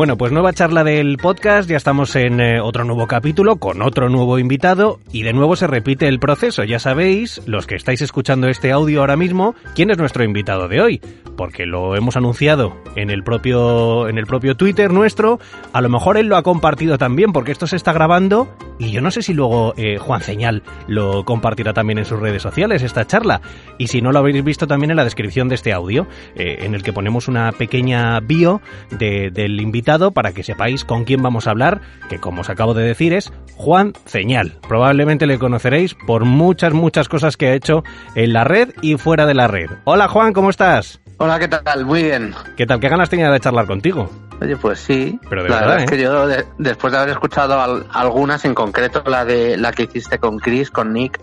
Bueno, pues nueva charla del podcast, ya estamos en eh, otro nuevo capítulo con otro nuevo invitado y de nuevo se repite el proceso. Ya sabéis, los que estáis escuchando este audio ahora mismo, quién es nuestro invitado de hoy, porque lo hemos anunciado en el propio en el propio Twitter nuestro, a lo mejor él lo ha compartido también porque esto se está grabando y yo no sé si luego eh, Juan Señal lo compartirá también en sus redes sociales esta charla y si no lo habéis visto también en la descripción de este audio eh, en el que ponemos una pequeña bio de, del invitado para que sepáis con quién vamos a hablar, que como os acabo de decir es Juan Ceñal. Probablemente le conoceréis por muchas, muchas cosas que ha hecho en la red y fuera de la red. Hola Juan, ¿cómo estás? Hola, ¿qué tal? Muy bien. ¿Qué tal? ¿Qué ganas tenía de charlar contigo? Oye, pues sí. Pero de la verdad, verdad es ¿eh? que yo, de- después de haber escuchado al- algunas, en concreto la de la que hiciste con Chris, con Nick.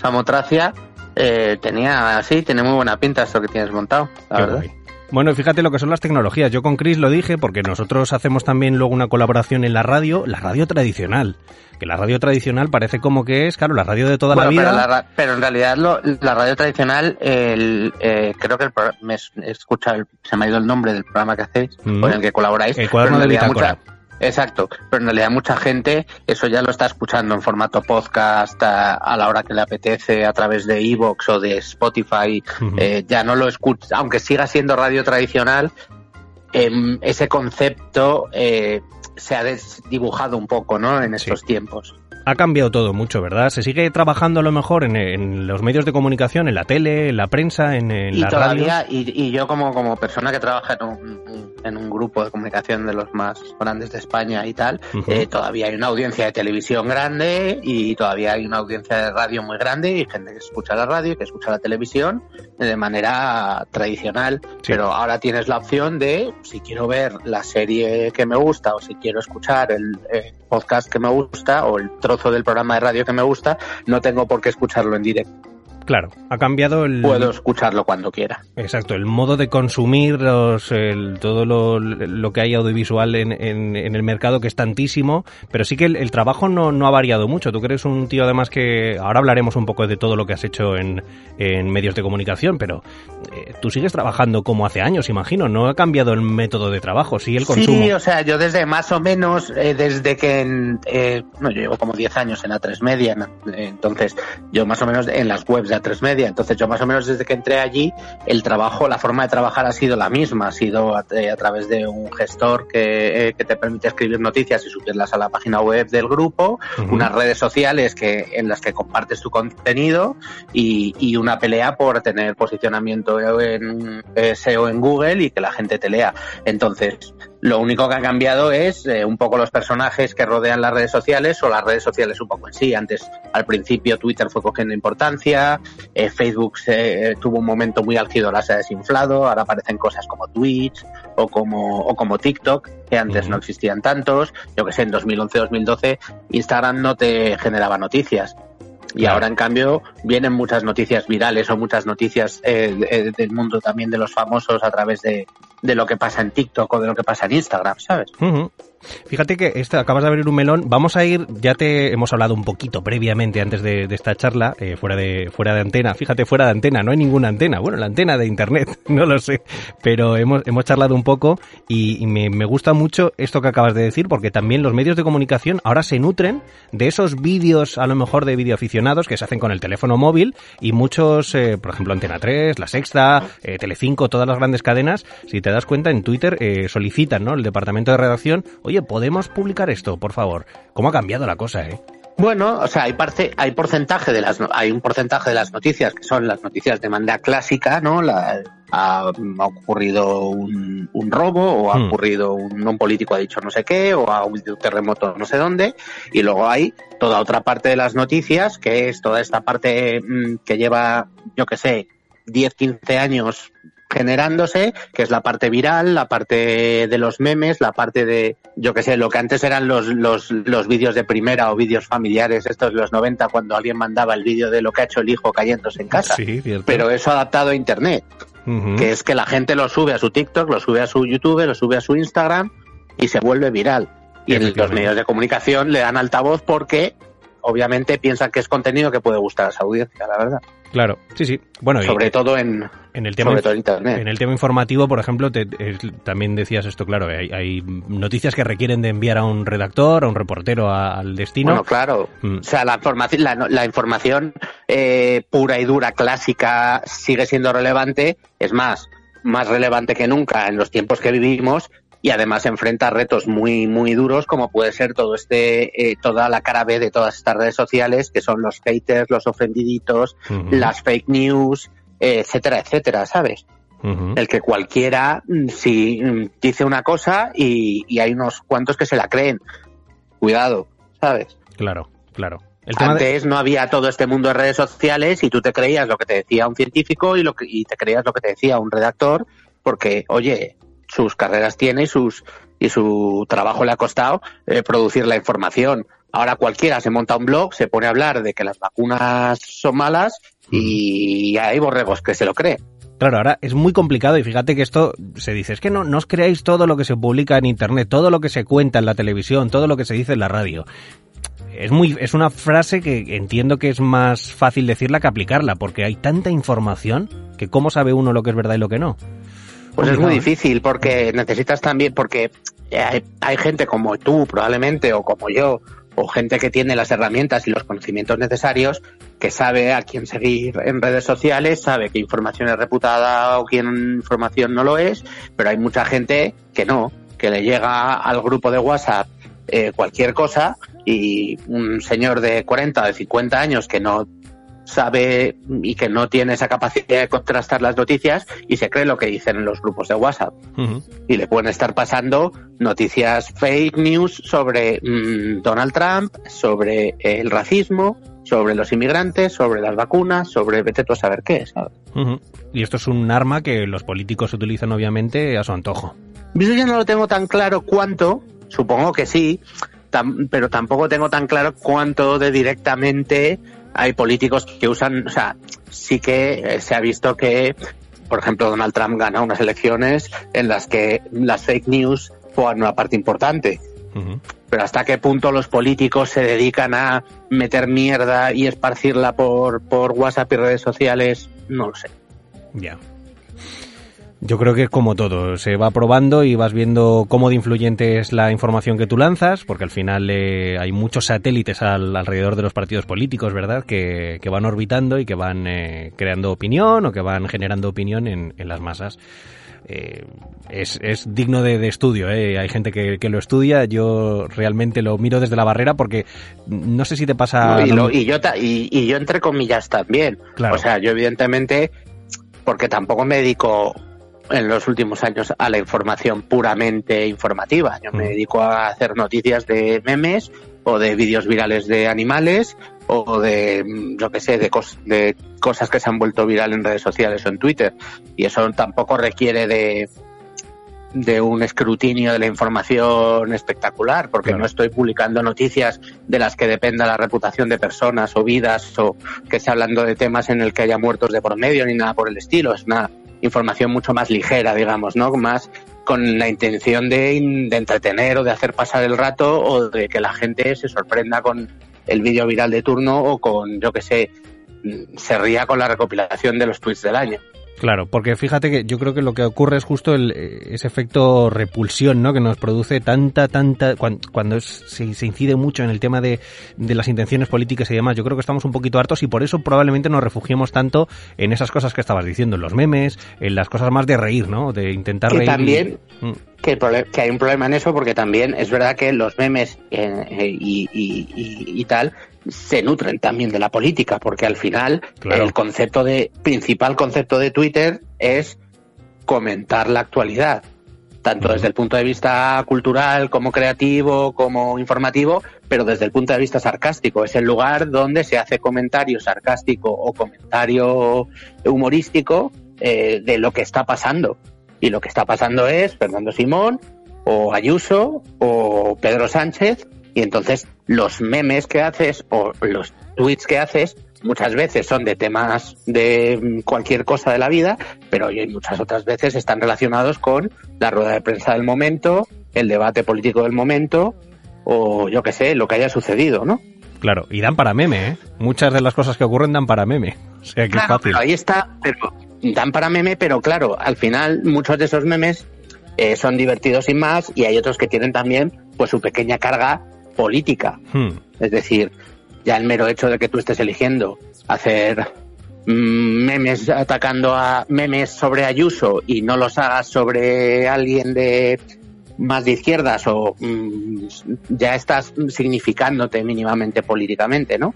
Samotracia, eh, tenía así, tiene muy buena pinta esto que tienes montado, la Qué verdad. guay. Bueno, fíjate lo que son las tecnologías. Yo con Chris lo dije porque nosotros hacemos también luego una colaboración en la radio, la radio tradicional. Que la radio tradicional parece como que es, claro, la radio de toda Bueno, la vida. Pero, la ra- pero en realidad lo- la radio tradicional, el, eh, creo que el me es- he escuchado, el- se me ha ido el nombre del programa que hacéis, Mm. con el que colaboráis. El cuaderno de bitácora. mucha- Exacto, pero en realidad mucha gente eso ya lo está escuchando en formato podcast a, a la hora que le apetece a través de Evox o de Spotify. Eh, ya no lo escucha, aunque siga siendo radio tradicional, em, ese concepto eh, se ha desdibujado un poco, ¿no? En estos tiempos. Ha cambiado todo mucho, ¿verdad? Se sigue trabajando a lo mejor en, en los medios de comunicación, en la tele, en la prensa, en, en y la todavía, radio. y, y yo como, como persona que trabaja en un, en un grupo de comunicación de los más grandes de España y tal, Ujú. eh, todavía hay una audiencia de televisión grande y todavía hay una audiencia de radio muy grande y gente que escucha la radio y que escucha la televisión de manera tradicional. Sí. Pero ahora tienes la opción de, si quiero ver la serie que me gusta o si quiero escuchar el eh, podcast que me gusta o el trozo del programa de radio que me gusta, no tengo por qué escucharlo en directo. Claro, ha cambiado el... Puedo escucharlo cuando quiera. Exacto, el modo de consumir los, el- todo lo, lo que hay audiovisual en, en- en el mercado, que es tantísimo, pero sí que el, el trabajo no, no ha variado mucho. Tú que eres un tío además que ahora hablaremos un poco de todo lo que has hecho en, en medios de comunicación, pero eh, tú sigues trabajando como hace años, imagino, no ha cambiado el método de trabajo, sí el consumo. Sí, o sea, yo desde más o menos, eh, desde que, en, eh, no, yo llevo como 10 años en A3 Media. Eh, entonces yo más o menos en las webs de A3 Media, entonces yo más o menos desde que entré allí, el trabajo, la forma de trabajar ha sido la misma, ha sido a, eh, a través de un gestor que, eh, que te permite escribir noticias y subirlas a la página web del grupo, unas redes sociales que en las que compartes tu contenido y, y una pelea por tener posicionamiento en eh, SEO en Google y que la gente te lea. Entonces, lo único que ha cambiado es eh, un poco los personajes que rodean las redes sociales o las redes sociales un poco en sí. Antes, al principio, Twitter fue cogiendo importancia, eh, Facebook se, eh, tuvo un momento muy álgido, ahora se ha desinflado, ahora aparecen cosas como Twitch o como, o como TikTok, que antes no existían tantos. Yo que sé, en 2011-2012 Instagram no te generaba noticias. Y Claro. ahora, en cambio, vienen muchas noticias virales o muchas noticias eh, del mundo también de los famosos a través de, de lo que pasa en TikTok o de lo que pasa en Instagram, ¿sabes? Fíjate que acabas de abrir un melón. Vamos a ir, ya te hemos hablado un poquito previamente antes de, esta charla, eh, fuera, de, fuera de antena. Fíjate, fuera de antena, no hay ninguna antena. Bueno, la antena de internet, no lo sé. Pero hemos, hemos charlado un poco y, y me, me gusta mucho esto que acabas de decir, porque también los medios de comunicación ahora se nutren de esos vídeos, a lo mejor de videoaficionados, que se hacen con el teléfono móvil y muchos, eh, por ejemplo, Antena 3, La Sexta, eh, Telecinco, todas las grandes cadenas, si te das cuenta, en Twitter eh, solicitan, ¿no? El departamento de redacción, oye, ¿podemos publicar esto, por favor? ¿Cómo ha cambiado la cosa, eh? Bueno, o sea, hay parte, hay porcentaje de las, hay un porcentaje de las noticias que son las noticias de manera clásica, ¿no? La, ha, ocurrido un, un, robo o ha hmm. ocurrido un, un, político ha dicho no sé qué o ha habido un terremoto no sé dónde y luego hay toda otra parte de las noticias que es toda esta parte mmm, que lleva yo que sé 10, 15 años generándose, que es la parte viral, la parte de los memes, la parte de, yo que sé, lo que antes eran los, los, los vídeos de primera o vídeos familiares, estos de los 90, cuando alguien mandaba el vídeo de lo que ha hecho el hijo cayéndose en casa. Sí, Pero eso adaptado a Internet, uh -huh. que es que la gente lo sube a su TikTok, lo sube a su YouTube, lo sube a su Instagram y se vuelve viral. Y en los medios de comunicación le dan altavoz porque obviamente piensan que es contenido que puede gustar a esa audiencia, la verdad. Claro, sí, sí. Bueno, sobre y, todo en, en el tema sobre todo en internet. En el tema informativo, por ejemplo, te, también decías esto, claro, hay, hay, noticias que requieren de enviar a un redactor, a un reportero a, al destino. Bueno, claro. Mm. O sea, la información, la, la información eh, pura y dura, clásica, sigue siendo relevante. Es más, más relevante que nunca en los tiempos que vivimos y además enfrenta retos muy muy duros como puede ser todo este eh, toda la cara B de todas estas redes sociales que son los haters, los ofendiditos, uh -huh. las fake news, eh, etcétera, etcétera, ¿sabes? Uh -huh. El que cualquiera si dice una cosa y, y, hay unos cuantos que se la creen. Cuidado, ¿sabes? Claro, claro. Antes de... no había todo este mundo de redes sociales y tú te creías lo que te decía un científico y, lo que, y te creías lo que te decía un redactor porque, oye, sus carreras tiene y sus y su trabajo le ha costado eh, producir la información. Ahora cualquiera se monta un blog, se pone a hablar de que las vacunas son malas y hay borregos que se lo creen. Claro, ahora es muy complicado y fíjate que esto se dice, es que no, no os creáis todo lo que se publica en Internet, todo lo que se cuenta en la televisión, todo lo que se dice en la radio. Es, muy, es una frase que entiendo que es más fácil decirla que aplicarla, porque hay tanta información que cómo sabe uno lo que es verdad y lo que no. Pues es muy difícil porque necesitas también, porque hay, hay, gente como tú probablemente o como yo, o gente que tiene las herramientas y los conocimientos necesarios, que sabe a quién seguir en redes sociales, sabe qué información es reputada o qué información no lo es, pero hay mucha gente que no, que le llega al grupo de WhatsApp eh, cualquier cosa y un señor de 40 o de 50 años que no sabe y que no tiene esa capacidad de contrastar las noticias y se cree lo que dicen en los grupos de WhatsApp. Uh -huh. Y le pueden estar pasando noticias fake news sobre mmm, Donald Trump, sobre el racismo, sobre los inmigrantes, sobre las vacunas, sobre vete tú a saber qué, ¿sabes? Uh -huh. Y esto es un arma que los políticos utilizan obviamente a su antojo. Yo ya no lo tengo tan claro cuánto, supongo que sí, tam pero tampoco tengo tan claro cuánto de directamente hay políticos que usan, o sea, sí que se ha visto que, por ejemplo, Donald Trump gana unas elecciones en las que las fake news juegan una parte importante. Uh -huh. Pero hasta qué punto los políticos se dedican a meter mierda y esparcirla por, por WhatsApp y redes sociales, no lo sé. Ya. Yeah. Yo creo que es como todo, se va probando y vas viendo cómo de influyente es la información que tú lanzas, porque al final eh, hay muchos satélites al, alrededor de los partidos políticos, ¿verdad?, que, que van orbitando y que van eh, creando opinión o que van generando opinión en, en las masas. Eh, es, es, digno de, de estudio. ¿eh? Hay gente que, que, lo estudia. Yo realmente lo miro desde la barrera porque no sé si te pasa. No, y, lo, y, yo, y, y, yo, entre comillas, también. Claro. O sea, yo, evidentemente, porque tampoco me dedico en los últimos años a la información puramente informativa. Yo me dedico a hacer noticias de memes o de vídeos virales de animales o de, yo que sé, de, cos de cosas que se han vuelto viral en redes sociales o en Twitter. Y eso tampoco requiere de, de un escrutinio de la información espectacular, porque claro. no estoy publicando noticias de las que dependa la reputación de personas o vidas o que esté hablando de temas en el que haya muertos de por medio ni nada por el estilo. Es una información mucho más ligera, digamos, ¿no? Más con la intención de, de entretener o de hacer pasar el rato o de que la gente se sorprenda con el vídeo viral de turno o con, yo que sé, se ría con la recopilación de los tweets del año. Claro, porque fíjate que yo creo que lo que ocurre es justo el, eh, ese efecto repulsión, ¿no? Que nos produce tanta, tanta, cuando, se, incide mucho en el tema de, de, las intenciones políticas y demás. Yo creo que estamos un poquito hartos y por eso probablemente nos refugiemos tanto en esas cosas que estabas diciendo, en los memes, en las cosas más de reír, ¿no? De intentar que reír. También, mm. que, que, hay un problema en eso porque también es verdad que los memes eh, eh, y, y, y tal se nutren también de la política, porque al final el concepto de principal concepto de Twitter es comentar la actualidad, tanto desde el punto de vista cultural como creativo, como informativo, pero desde el punto de vista sarcástico. Es el lugar donde se hace comentario sarcástico o comentario humorístico eh, de lo que está pasando. Y lo que está pasando es Fernando Simón o Ayuso o Pedro Sánchez y entonces los memes que haces o los tweets que haces muchas veces son de temas de cualquier cosa de la vida, pero muchas otras veces están relacionados con la rueda de prensa del momento, el debate político del momento o yo qué sé, lo que haya sucedido, ¿no? Claro, y dan para meme, ¿eh? Muchas de las cosas que ocurren dan para meme. O sea que es fácil. ahí está, pero dan para meme, pero claro, al final muchos de esos memes eh, son divertidos sin más y hay otros que tienen también pues su pequeña carga política. Hmm. Es decir, ya el mero hecho de que tú estés eligiendo hacer mm, memes atacando a memes sobre Ayuso y no los hagas sobre alguien de más de izquierdas o mm, ya estás significándote mínimamente políticamente, ¿no?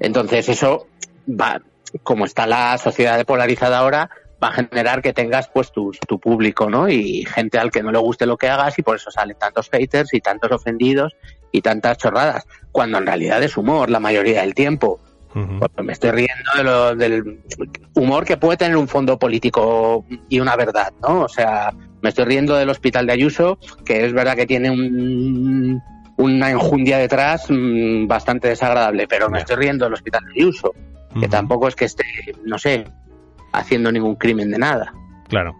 Entonces eso va, como está la sociedad polarizada ahora, va a generar que tengas pues tu, tu público, ¿no? Y gente al que no le guste lo que hagas y por eso salen tantos haters y tantos ofendidos y tantas chorradas, cuando en realidad es humor la mayoría del tiempo. Me estoy riendo de lo, del humor que puede tener un fondo político y una verdad, ¿no? O sea, me estoy riendo del hospital de Ayuso, que es verdad que tiene un, una enjundia detrás mm, bastante desagradable, pero me estoy riendo del hospital de Ayuso, que tampoco es que esté, no sé, haciendo ningún crimen de nada. Claro.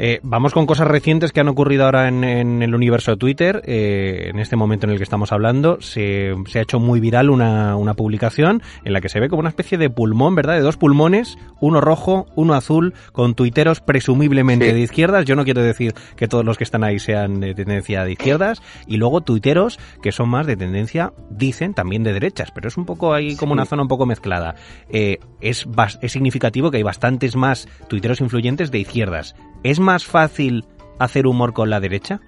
Eh, vamos con cosas recientes que han ocurrido ahora en, el universo de Twitter. Eh, en este momento en el que estamos hablando, se, ha hecho muy viral una, publicación en la que se ve como una especie de pulmón, ¿verdad? De dos pulmones, uno rojo, uno azul, con tuiteros presumiblemente de izquierdas. Yo no quiero decir que todos los que están ahí sean de tendencia de izquierdas. Y luego tuiteros que son más de tendencia, dicen, también de derechas. Pero es un poco ahí como una zona un poco mezclada. Eh, es, es significativo que hay bastantes más tuiteros influyentes de izquierdas ¿Es más fácil hacer humor con la derecha?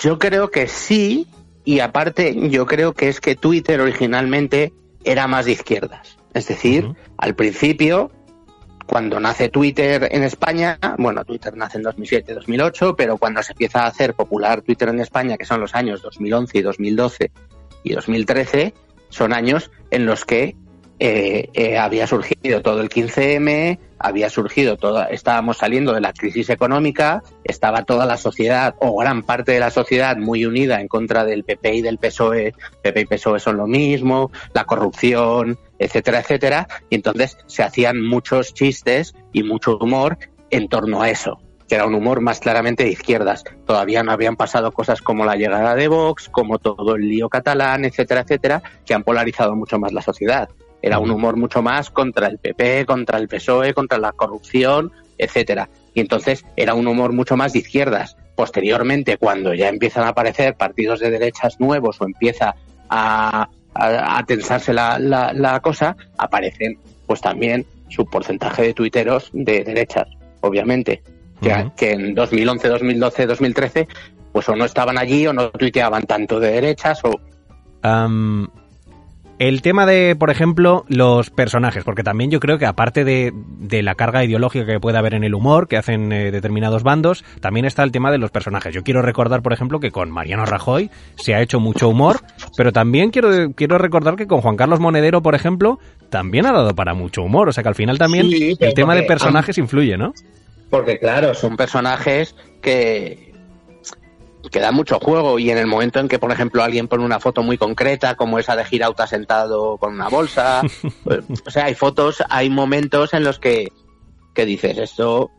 Yo creo que sí, y aparte yo creo que es que Twitter originalmente era más de izquierdas. Es decir, al principio, cuando nace Twitter en España, bueno, Twitter nace en 2007, 2008, pero cuando se empieza a hacer popular Twitter en España, que son los años 2011 y 2012 y 2013, son años en los que eh, eh, había surgido todo el 15M, había surgido toda, estábamos saliendo de la crisis económica, estaba toda la sociedad o gran parte de la sociedad muy unida en contra del PP y del PSOE, PP y PSOE son lo mismo, la corrupción, etcétera, etcétera, y entonces se hacían muchos chistes y mucho humor en torno a eso que era un humor más claramente de izquierdas. Todavía no habían pasado cosas como la llegada de Vox, como todo el lío catalán, etcétera, etcétera, que han polarizado mucho más la sociedad. Era un humor mucho más contra el PP, contra el PSOE, contra la corrupción, etcétera. Y entonces era un humor mucho más de izquierdas. Posteriormente, cuando ya empiezan a aparecer partidos de derechas nuevos o empieza a, tensarse la, la, cosa, aparecen pues también su porcentaje de tuiteros de derechas, obviamente. Que, en 2011, 2012, 2013, pues o no estaban allí o no tuiteaban tanto de derechas o... El tema de, por ejemplo, los personajes, porque también yo creo que aparte de, la carga ideológica que puede haber en el humor que hacen eh, determinados bandos, también está el tema de los personajes. Yo quiero recordar, por ejemplo, que con Mariano Rajoy se ha hecho mucho humor, pero también quiero, quiero recordar que con Juan Carlos Monedero, por ejemplo, también ha dado para mucho humor. O sea que al final también el tema de personajes influye, ¿no? Porque claro, son personajes que, que da mucho juego y en el momento en que, por ejemplo, alguien pone una foto muy concreta, como esa de Girauta sentado con una bolsa, pues, o sea, hay fotos, hay momentos en los que, que dices, esto,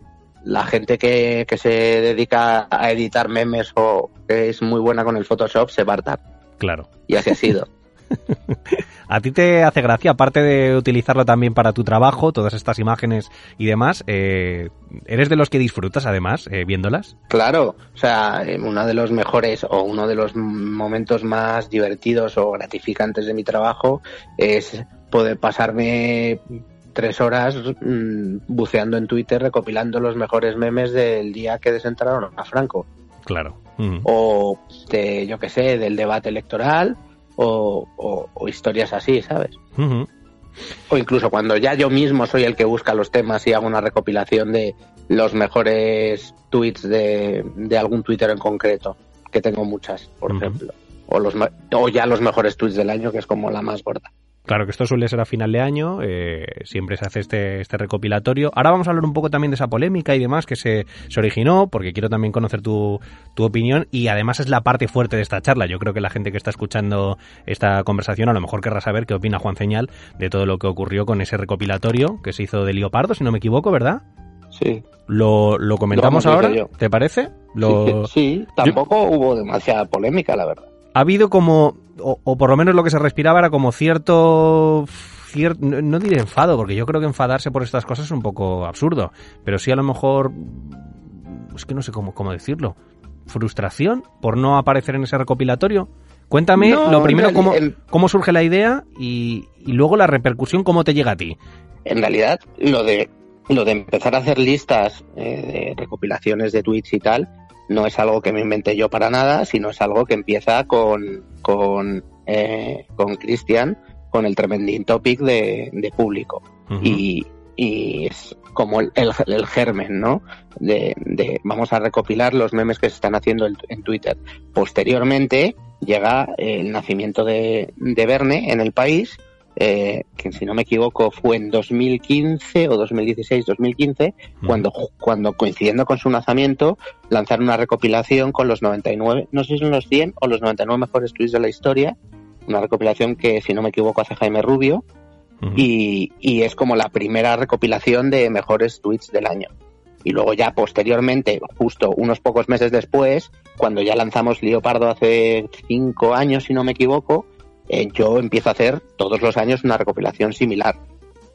la gente que, que se dedica a editar memes o que es muy buena con el Photoshop se va a hartar. Claro. Y así ha sido. ¿A ti te hace gracia, aparte de utilizarlo también para tu trabajo, todas estas imágenes y demás, eh, ¿eres de los que disfrutas además eh, viéndolas? Claro, o sea, eh, uno de los mejores o uno de los momentos más divertidos o gratificantes de mi trabajo es poder pasarme tres horas mm, buceando en Twitter recopilando los mejores memes del día que desentraron a Franco. Claro. O de, yo qué sé, del debate electoral o, historias así, ¿sabes? O incluso cuando ya yo mismo soy el que busca los temas y hago una recopilación de los mejores tweets de, algún Twitter en concreto, que tengo muchas, por ejemplo. O, los, o ya los mejores tweets del año, que es como la más gorda. Claro que esto suele ser a final de año, eh, siempre se hace este, este recopilatorio. Ahora vamos a hablar un poco también de esa polémica y demás que se, se originó, porque quiero también conocer tu, tu, opinión y además es la parte fuerte de esta charla. Yo creo que la gente que está escuchando esta conversación a lo mejor querrá saber qué opina Juan Señal de todo lo que ocurrió con ese recopilatorio que se hizo de Leopardo, si no me equivoco, ¿verdad? Sí. ¿Lo, lo comentamos ahora? ¿Te parece? Lo... Sí, tampoco hubo demasiada polémica, la verdad ha habido como, o, por lo menos lo que se respiraba era como cierto, no, diré enfado, porque yo creo que enfadarse por estas cosas es un poco absurdo, pero sí a lo mejor, es que no sé cómo, cómo decirlo, frustración por no aparecer en ese recopilatorio. Cuéntame lo primero, cómo, cómo surge la idea y, y, luego la repercusión, cómo te llega a ti. En realidad, lo de, lo de empezar a hacer listas eh, de recopilaciones de tweets y tal, no es algo que me inventé yo para nada, sino es algo que empieza con, con, eh, con Christian, con el tremendín topic de, público. y, y, es como el, el, germen, ¿no? De, de, vamos a recopilar los memes que se están haciendo en Twitter. Posteriormente llega el nacimiento de, de Verne en el país eh, que si no me equivoco fue en 2015 o 2016, 2015, cuando, cuando coincidiendo con su lanzamiento lanzaron una recopilación con los 99, no sé si son los 100 o los 99 mejores tweets de la historia, una recopilación que si no me equivoco hace Jaime Rubio y, y es como la primera recopilación de mejores tweets del año. Y luego ya posteriormente, justo unos pocos meses después, cuando ya lanzamos Leopardo hace cinco años, si no me equivoco, eh, yo empiezo a hacer todos los años una recopilación similar.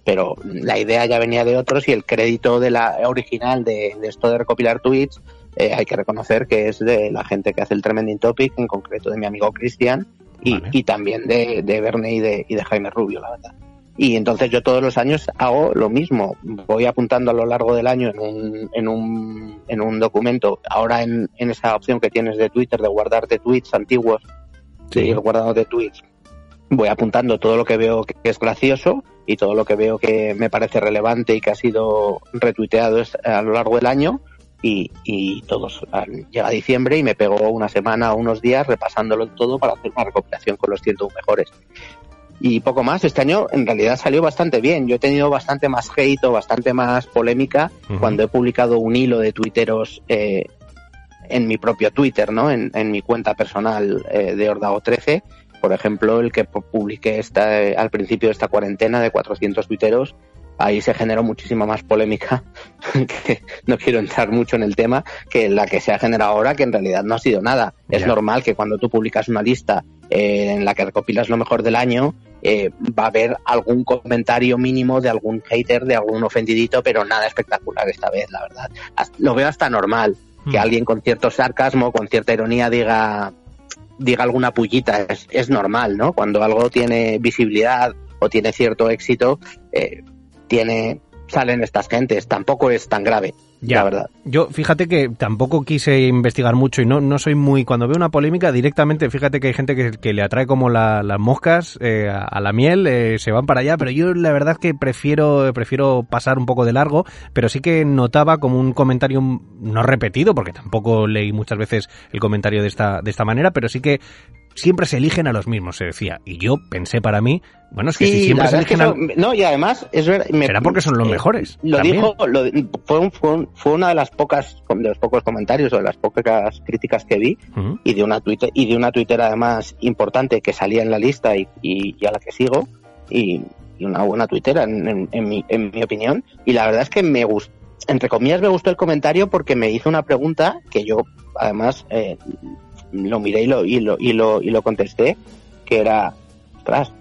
Pero la idea ya venía de otros y el crédito de la original de, esto de recopilar tweets eh, hay que reconocer que es de la gente que hace el Tremending Topic, en concreto de mi amigo Cristian y, también de, de Verne y de, y de Jaime Rubio, la verdad. Y entonces yo todos los años hago lo mismo. Voy apuntando a lo largo del año en un, en un, en un documento. Ahora en, en esa opción que tienes de Twitter de guardarte tweets antiguos, sí. ir guardando de tweets voy apuntando todo lo que veo que es gracioso y todo lo que veo que me parece relevante y que ha sido retuiteado a lo largo del año y, y todos llega diciembre y me pego una semana o unos días repasándolo todo para hacer una recopilación con los 101 mejores y poco más. Este año en realidad salió bastante bien. Yo he tenido bastante más hate o bastante más polémica cuando he publicado un hilo de tuiteros eh, en mi propio Twitter, ¿no? En, en mi cuenta personal eh, de Ordago 13 por ejemplo, el que publiqué esta, eh, al principio de esta cuarentena de 400 tuiteros, ahí se generó muchísima más polémica, que no quiero entrar mucho en el tema, que la que se ha generado ahora, que en realidad no ha sido nada. Es normal que cuando tú publicas una lista eh, en la que recopilas lo mejor del año, eh, va a haber algún comentario mínimo de algún hater, de algún ofendidito, pero nada espectacular esta vez, la verdad. Lo veo hasta normal que mm. alguien con cierto sarcasmo, con cierta ironía diga diga alguna pullita, es, es normal, ¿no? Cuando algo tiene visibilidad o tiene cierto éxito, eh, tiene salen estas gentes, tampoco es tan grave. Ya, la verdad. Yo, fíjate que tampoco quise investigar mucho y no, no soy muy. Cuando veo una polémica, directamente, fíjate que hay gente que, le atrae como las moscas eh, a, la miel, eh, se van para allá, pero yo la verdad es que prefiero, prefiero pasar un poco de largo, pero sí que notaba como un comentario no repetido, porque tampoco leí muchas veces el comentario de esta, de esta manera, pero sí que siempre se eligen a los mismos, se decía. Y yo pensé para mí, bueno, es que si siempre se eligen a... No, y además, es verdad... Será porque son los eh, mejores. Lo dijo, fue, fue, una de las pocas, de los pocos comentarios o de las pocas críticas que vi, y de una Twitter, y de una Twitter además importante que salía en la lista y, y, a la que sigo, y, una buena tuitera en, en, mi, en mi opinión, y la verdad es que me gustó, entre comillas me gustó el comentario porque me hizo una pregunta que yo además eh, lo miré y lo, y lo, y lo, y lo contesté, que era, ostras,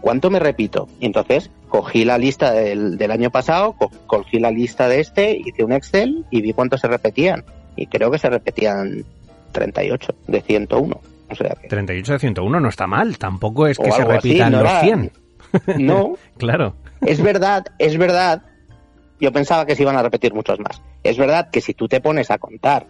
¿cuánto me repito? Y entonces cogí la lista del, del año pasado, co- cogí la lista de este, hice un Excel y vi cuántos se repetían. Y creo que se repetían 38 de 101. O sea que, 38 de 101 no está mal, tampoco es que se así, repitan no los era- 100. no, Claro. es verdad, es verdad. Yo pensaba que se iban a repetir muchos más. Es verdad que si tú te pones a contar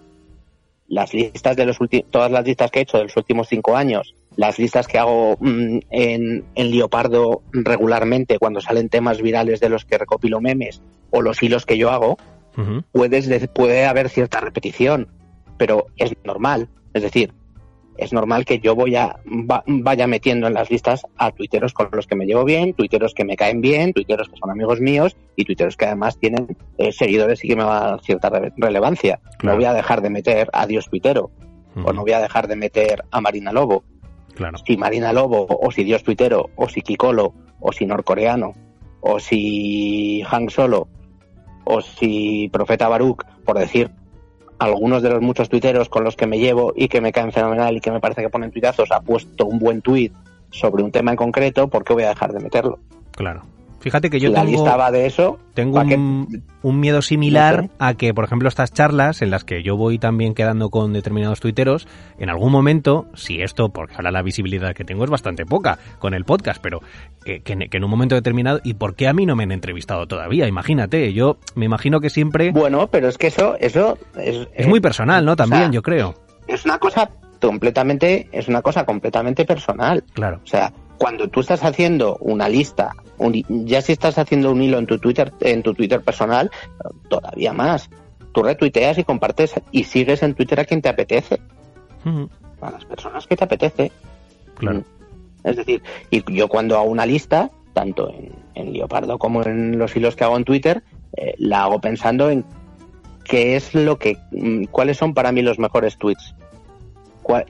las listas de los últimos, todas las listas que he hecho de los últimos cinco años, las listas que hago mm, en, en Leopardo regularmente cuando salen temas virales de los que recopilo memes o los hilos que yo hago, puedes de- puede haber cierta repetición, pero es normal. Es decir, es normal que yo voy a, va- vaya metiendo en las listas a tuiteros con los que me llevo bien, tuiteros que me caen bien, tuiteros que son amigos míos y tuiteros que además tienen eh, seguidores y que me dar cierta re- relevancia. Claro. No voy a dejar de meter a Dios Tuitero o no voy a dejar de meter a Marina Lobo. Claro. Si Marina Lobo o si Dios Tuitero o si Kikolo o si Norcoreano o si Han Solo o si Profeta Baruch, por decir algunos de los muchos tuiteros con los que me llevo y que me caen fenomenal y que me parece que ponen tuitazos, ha puesto un buen tuit sobre un tema en concreto, ¿por qué voy a dejar de meterlo? Claro. Fíjate que yo tengo, lista va de eso, tengo un, un miedo similar No sé. a que, por ejemplo, estas charlas en las que yo voy también quedando con determinados tuiteros, en algún momento, si esto, porque ahora la visibilidad que tengo es bastante poca con el podcast, pero eh, que, en- que en un momento determinado, ¿y por qué a mí no me han entrevistado todavía? Imagínate, yo me imagino que siempre Bueno, pero es que eso, eso es, es muy personal, ¿no? o También, sea, yo creo. es una cosa completamente, es una cosa completamente personal. Claro. O sea, cuando tú estás haciendo una lista, un ya si estás haciendo un hilo en tu Twitter, en tu Twitter personal, todavía más. Tú retuiteas y compartes y sigues en Twitter a quien te apetece, a las personas que te apetece. Claro. Es decir, y yo cuando hago una lista, tanto en, en Leopardo como en los hilos que hago en Twitter, eh, la hago pensando en qué es lo que, mm, cuáles son para mí los mejores tweets,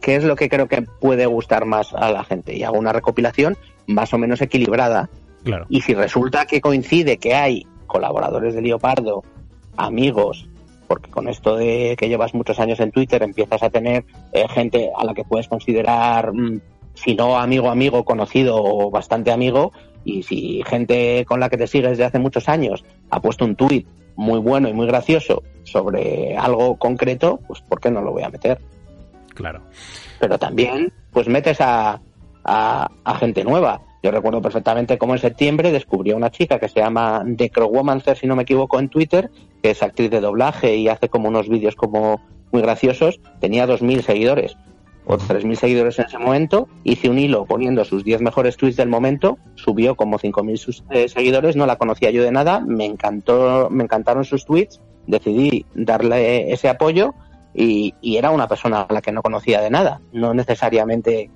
qué es lo que creo que puede gustar más a la gente y hago una recopilación más o menos equilibrada. Claro. Y si resulta que coincide que hay colaboradores de Leopardo, amigos, porque con esto de que llevas muchos años en Twitter empiezas a tener eh, gente a la que puedes considerar, mm, si no amigo, amigo, conocido o bastante amigo, y si gente con la que te sigues de hace muchos años ha puesto un tuit muy bueno y muy gracioso sobre algo concreto, pues ¿por qué no lo voy a meter? Claro. pero también pues metes a, a, a gente nueva. Yo recuerdo perfectamente cómo en septiembre descubrí a una chica que se llama Necrowomancer, si no me equivoco, en Twitter, que es actriz de doblaje y hace como unos vídeos como muy graciosos. Tenía 2.000 seguidores o 3.000 seguidores en ese momento. Hice un hilo poniendo sus 10 mejores tweets del momento, subió como 5.000 sus- eh, seguidores, no la conocía yo de nada, me encantó, me encantaron sus tweets, decidí darle ese apoyo y, y era una persona a la que no conocía de nada, no necesariamente,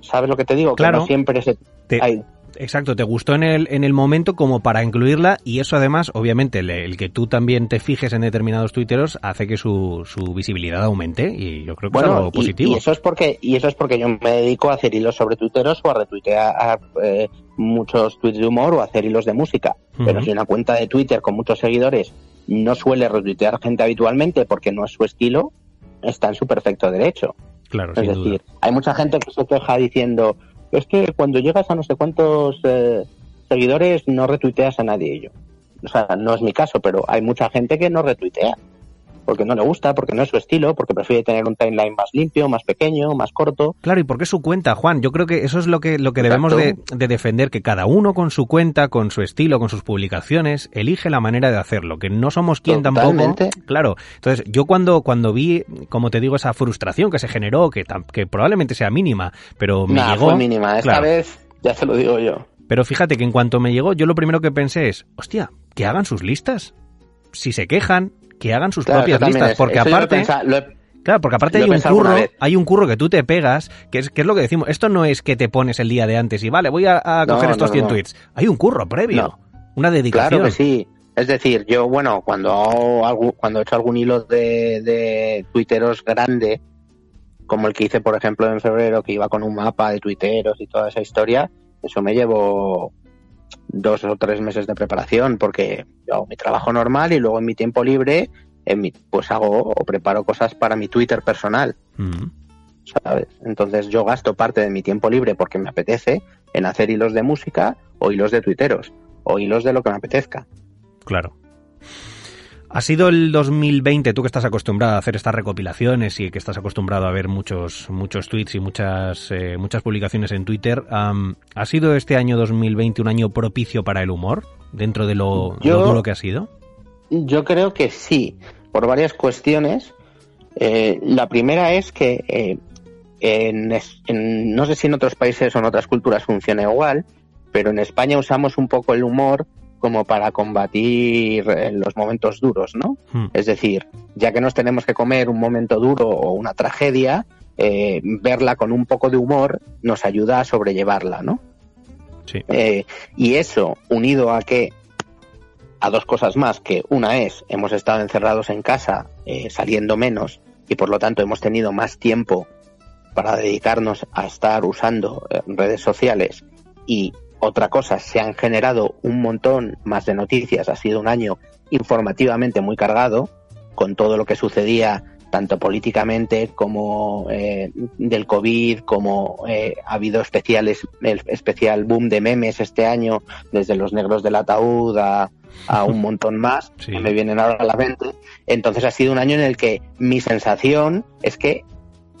¿sabes lo que te digo? Claro. Que no siempre se... Te- hay- Exacto, te gustó en el, en el momento como para incluirla y eso además, obviamente, el, el que tú también te fijes en determinados tuiteros hace que su, su visibilidad aumente y yo creo que es bueno, algo y- positivo. Y, eso es porque y eso es porque yo me dedico a hacer hilos sobre tuiteros o a retuitear eh, muchos tweets de humor o a hacer hilos de música. Pero si una cuenta de Twitter con muchos seguidores no suele retuitear gente habitualmente porque no es su estilo, está en su perfecto derecho. Claro, Es decir, duda. hay mucha gente que se queja diciendo, es que cuando llegas a no sé cuántos eh, seguidores no retuiteas a nadie. Yo, o sea, no es mi caso, pero hay mucha gente que no retuitea. Porque no le gusta, porque no es su estilo, porque prefiere tener un timeline más limpio, más pequeño, más corto. Claro, y porque es su cuenta, Juan. Yo creo que eso es lo que, lo que debemos de, defender, que cada uno con su cuenta, con su estilo, con sus publicaciones, elige la manera de hacerlo, que no somos quien tampoco. Totalmente. Claro. Entonces, yo cuando, cuando vi, como te digo, esa frustración que se generó, que, que probablemente sea mínima, pero me Nada, llegó. fue mínima. Esta claro. vez ya se lo digo yo. Pero fíjate que en cuanto me llegó, yo lo primero que pensé es, hostia, que hagan sus listas. Si se quejan, que hagan sus Claro, propias listas, es- porque aparte, he- claro, porque aparte hay un curro, hay un curro que tú te pegas, que es, que es lo que decimos, esto no es que te pones el día de antes y vale, voy a, coger no, estos no, 100 no. tweets. Hay un curro previo, No. una dedicación. Claro que sí. Es decir, yo, bueno, cuando hago cuando he hecho algún hilo de, de tuiteros grande, como el que hice, por ejemplo, en febrero, que iba con un mapa de tuiteros y toda esa historia, eso me llevó dos o tres meses de preparación, porque yo hago mi trabajo normal y luego en mi tiempo libre, en mi, pues hago o preparo cosas para mi Twitter personal. Mm, ¿sabes? Entonces yo gasto parte de mi tiempo libre porque me apetece en hacer hilos de música o hilos de tuiteros o hilos de lo que me apetezca. Claro. Ha sido el 2020, tú que estás acostumbrado a hacer estas recopilaciones y que estás acostumbrado a ver muchos muchos tweets y muchas eh, muchas publicaciones en Twitter, ¿ha sido este año 2020 un año propicio para el humor dentro de lo, duro que ha sido? Yo creo que sí, por varias cuestiones. Eh, la primera es que eh, en, no sé si en otros países o en otras culturas funciona igual, pero en España usamos un poco el humor como para combatir los momentos duros, ¿no? Hmm. Es decir, ya que nos tenemos que comer un momento duro o una tragedia, eh, verla con un poco de humor nos ayuda a sobrellevarla, ¿no? Sí. Eh, y eso, unido a que a dos cosas más, que una es, hemos estado encerrados en casa, eh, saliendo menos, y por lo tanto hemos tenido más tiempo para dedicarnos a estar usando redes sociales y otra cosa, se han generado un montón más de noticias, ha sido un año informativamente muy cargado, con todo lo que sucedía tanto políticamente como eh, del COVID, como eh, ha habido especiales, el especial boom de memes este año, desde los negros del ataúd a, un montón más, que me vienen ahora a la mente. Entonces ha sido un año en el que mi sensación es que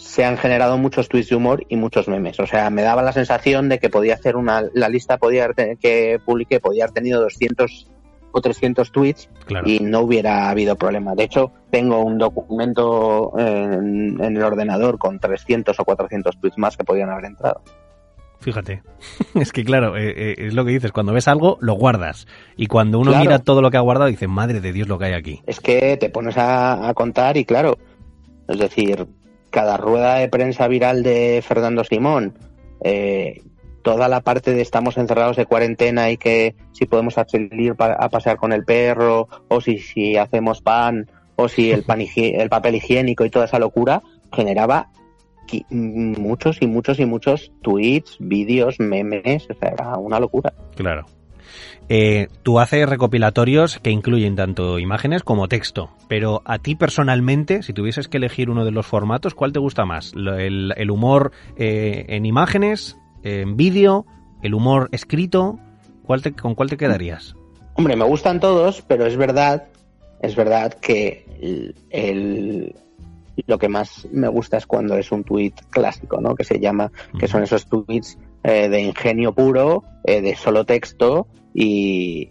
se han generado muchos tweets de humor y muchos memes. O sea, me daba la sensación de que podía hacer una, la lista podía que publiqué podía haber tenido 200 o 300 tweets y no hubiera habido problema. De hecho, tengo un documento en, el ordenador con 300 o 400 tweets más que podían haber entrado. Fíjate, es que claro, eh, eh, es lo que dices, cuando ves algo lo guardas y cuando uno mira todo lo que ha guardado dice, madre de Dios lo que hay aquí. Es que te pones a contar y claro, es decir, cada rueda de prensa viral de Fernando Simón, eh, toda la parte de estamos encerrados de cuarentena y que si podemos salir a pasear con el perro, o si, si hacemos pan, o si el, pan el papel higiénico y toda esa locura, generaba muchos y muchos y muchos tweets, vídeos, memes, o sea, era una locura. Claro. Eh, tú haces recopilatorios que incluyen tanto imágenes como texto, pero a ti personalmente, si tuvieses que elegir uno de los formatos, ¿cuál te gusta más? ¿El, humor eh, en imágenes, en vídeo, el humor escrito? ¿Cuál ¿Con cuál te quedarías? Hombre, me gustan todos, pero es verdad, es verdad que lo que más me gusta es cuando es un tuit clásico, ¿no? Que se llama, que son esos tweets eh, de ingenio puro, de solo texto y,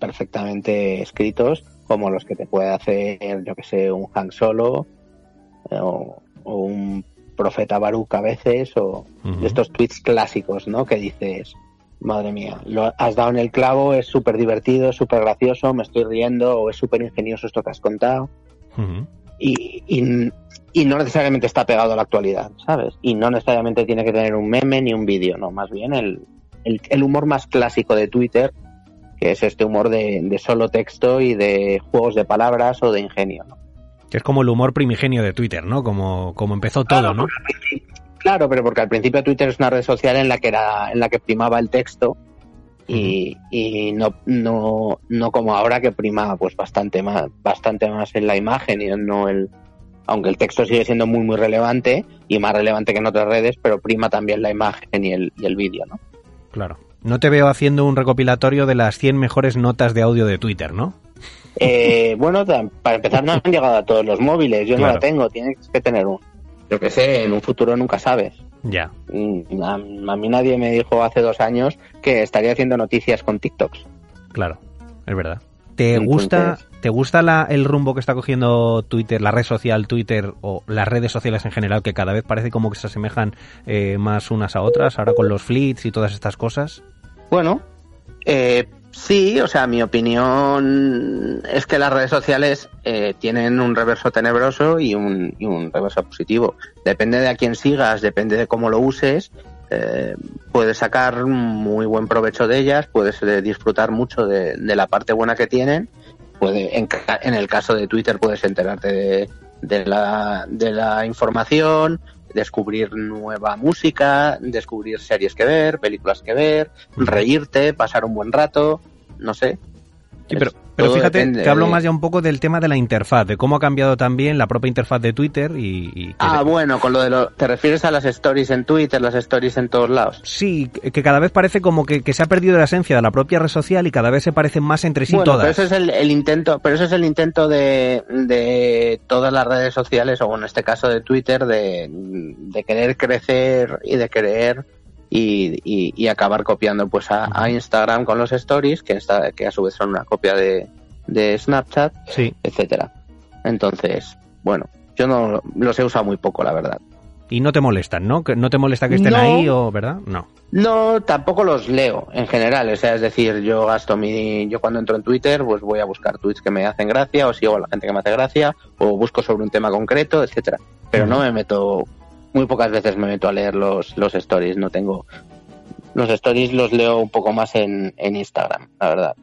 perfectamente escritos como los que te puede hacer, yo que sé, un Han Solo eh, o, un Profeta Baruch a veces o estos tweets clásicos, ¿no? Que dices, madre mía, lo has dado en el clavo, es súper divertido, súper gracioso, me estoy riendo o es súper ingenioso esto que has contado. Y, y, y, no necesariamente está pegado a la actualidad, ¿sabes? Y no necesariamente tiene que tener un meme ni un vídeo, no, más bien el, el, humor más clásico de Twitter, que es este humor de, solo texto y de juegos de palabras o de ingenio. Que es como el humor primigenio de Twitter, ¿no? Como, como empezó todo, ¿no? Claro, pero porque al principio Twitter es una red social en la que era, en la que primaba el texto y, y no, no, no como ahora que prima pues bastante más, bastante más en la imagen y no el, aunque el texto sigue siendo muy muy relevante y más relevante que en otras redes, pero prima también la imagen y el, y el vídeo, ¿no? Claro. No te veo haciendo un recopilatorio de las 100 mejores notas de audio de Twitter, ¿no? Eh, bueno, para empezar no han llegado a todos los móviles, yo no la tengo, tienes que tener un. Yo que sé, en un futuro nunca sabes. Ya. A, a, mí nadie me dijo hace dos años que estaría haciendo noticias con TikToks. Claro, es verdad. ¿Te gusta, ¿te gusta la, el rumbo que está cogiendo Twitter, la red social Twitter o las redes sociales en general, que cada vez parece como que se asemejan eh, más unas a otras, ahora con los fleets y todas estas cosas? Bueno, eh, sí, o sea, mi opinión es que las redes sociales eh, tienen un reverso tenebroso y un, y un reverso positivo. Depende de a quién sigas, depende de cómo lo uses, eh, puedes sacar muy buen provecho de ellas, puedes eh, disfrutar mucho de, la parte buena que tienen. Puede, en, el caso de Twitter puedes enterarte de, la, de la información, descubrir nueva música, descubrir series que ver, películas que ver, reírte, pasar un buen rato, no sé. Sí, pero, pero fíjate que hablo más ya un poco del tema de la interfaz, de cómo ha cambiado también la propia interfaz de Twitter y... ah, bueno, con lo de lo... ¿Te refieres a las stories en Twitter, las stories en todos lados? Sí, que cada vez parece como que, se ha perdido la esencia de la propia red social y cada vez se parecen más entre sí bueno, todas. Pero ese es el, intento, pero ese es el intento de, de todas las redes sociales, o en este caso de Twitter, de, de querer crecer y de querer y, y, acabar copiando pues a, Instagram con los stories, que, está, que a su vez son una copia de, de Snapchat, sí. etcétera. Entonces, bueno, yo no los he usado muy poco, la verdad. Y no te molestan, ¿no? ¿No te molesta que estén ahí o, verdad? No. No, tampoco los leo en general. O sea, es decir, yo gasto mi. Yo cuando entro en Twitter, pues voy a buscar tweets que me hacen gracia, o sigo a la gente que me hace gracia, o busco sobre un tema concreto, etcétera. Pero no me meto muy pocas veces me meto a leer los, los stories, no tengo... Los stories los leo un poco más en, en Instagram, la verdad.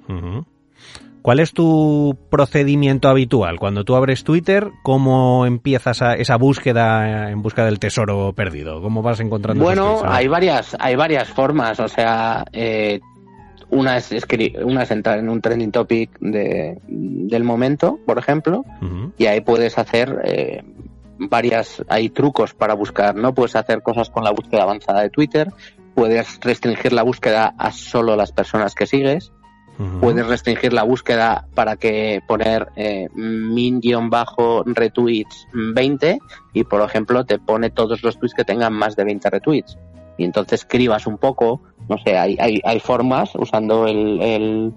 ¿Cuál es tu procedimiento habitual? Cuando tú abres Twitter, ¿cómo empiezas a esa búsqueda en busca del tesoro perdido? ¿Cómo vas encontrando Bueno, hay varias, hay varias formas. O sea, eh, una, es una es entrar en un trending topic de, del momento, por ejemplo, y ahí puedes hacer eh, varias, hay trucos para buscar, ¿no? Puedes hacer cosas con la búsqueda avanzada de Twitter, puedes restringir la búsqueda a solo las personas que sigues, puedes restringir la búsqueda para que poner eh, min-retweets 20 y, por ejemplo, te pone todos los tweets que tengan más de 20 retweets. Y entonces escribas un poco, no sé, hay, hay, hay formas usando el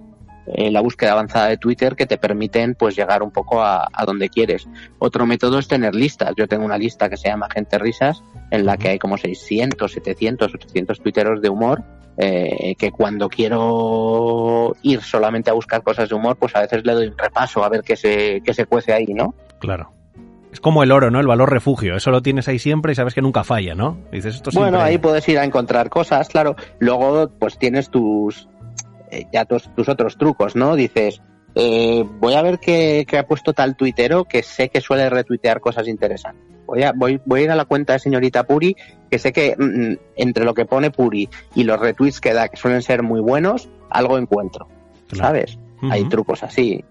eh, la búsqueda avanzada de Twitter que te permiten pues llegar un poco a, donde quieres. Otro método es tener listas. Yo tengo una lista que se llama Gente Risas en la que hay como 600, 700, 800 tuiteros de humor eh, que cuando quiero ir solamente a buscar cosas de humor pues a veces le doy un repaso a ver qué se, qué se cuece ahí, ¿no? Claro. Es como el oro, ¿no? El valor refugio. Eso lo tienes ahí siempre y sabes que nunca falla, ¿no? Dices, esto Bueno, ahí puedes ir a encontrar cosas, claro. Luego, pues tienes tus, ya tus, otros trucos, ¿no? Dices, eh, voy a ver qué, ha puesto tal tuitero que sé que suele retuitear cosas interesantes. Voy a, voy, voy a ir a la cuenta de señorita Puri, que sé que mm, mm, entre lo que pone Puri y los retweets que da, que suelen ser muy buenos, algo encuentro. ¿Sabes? Hay trucos así.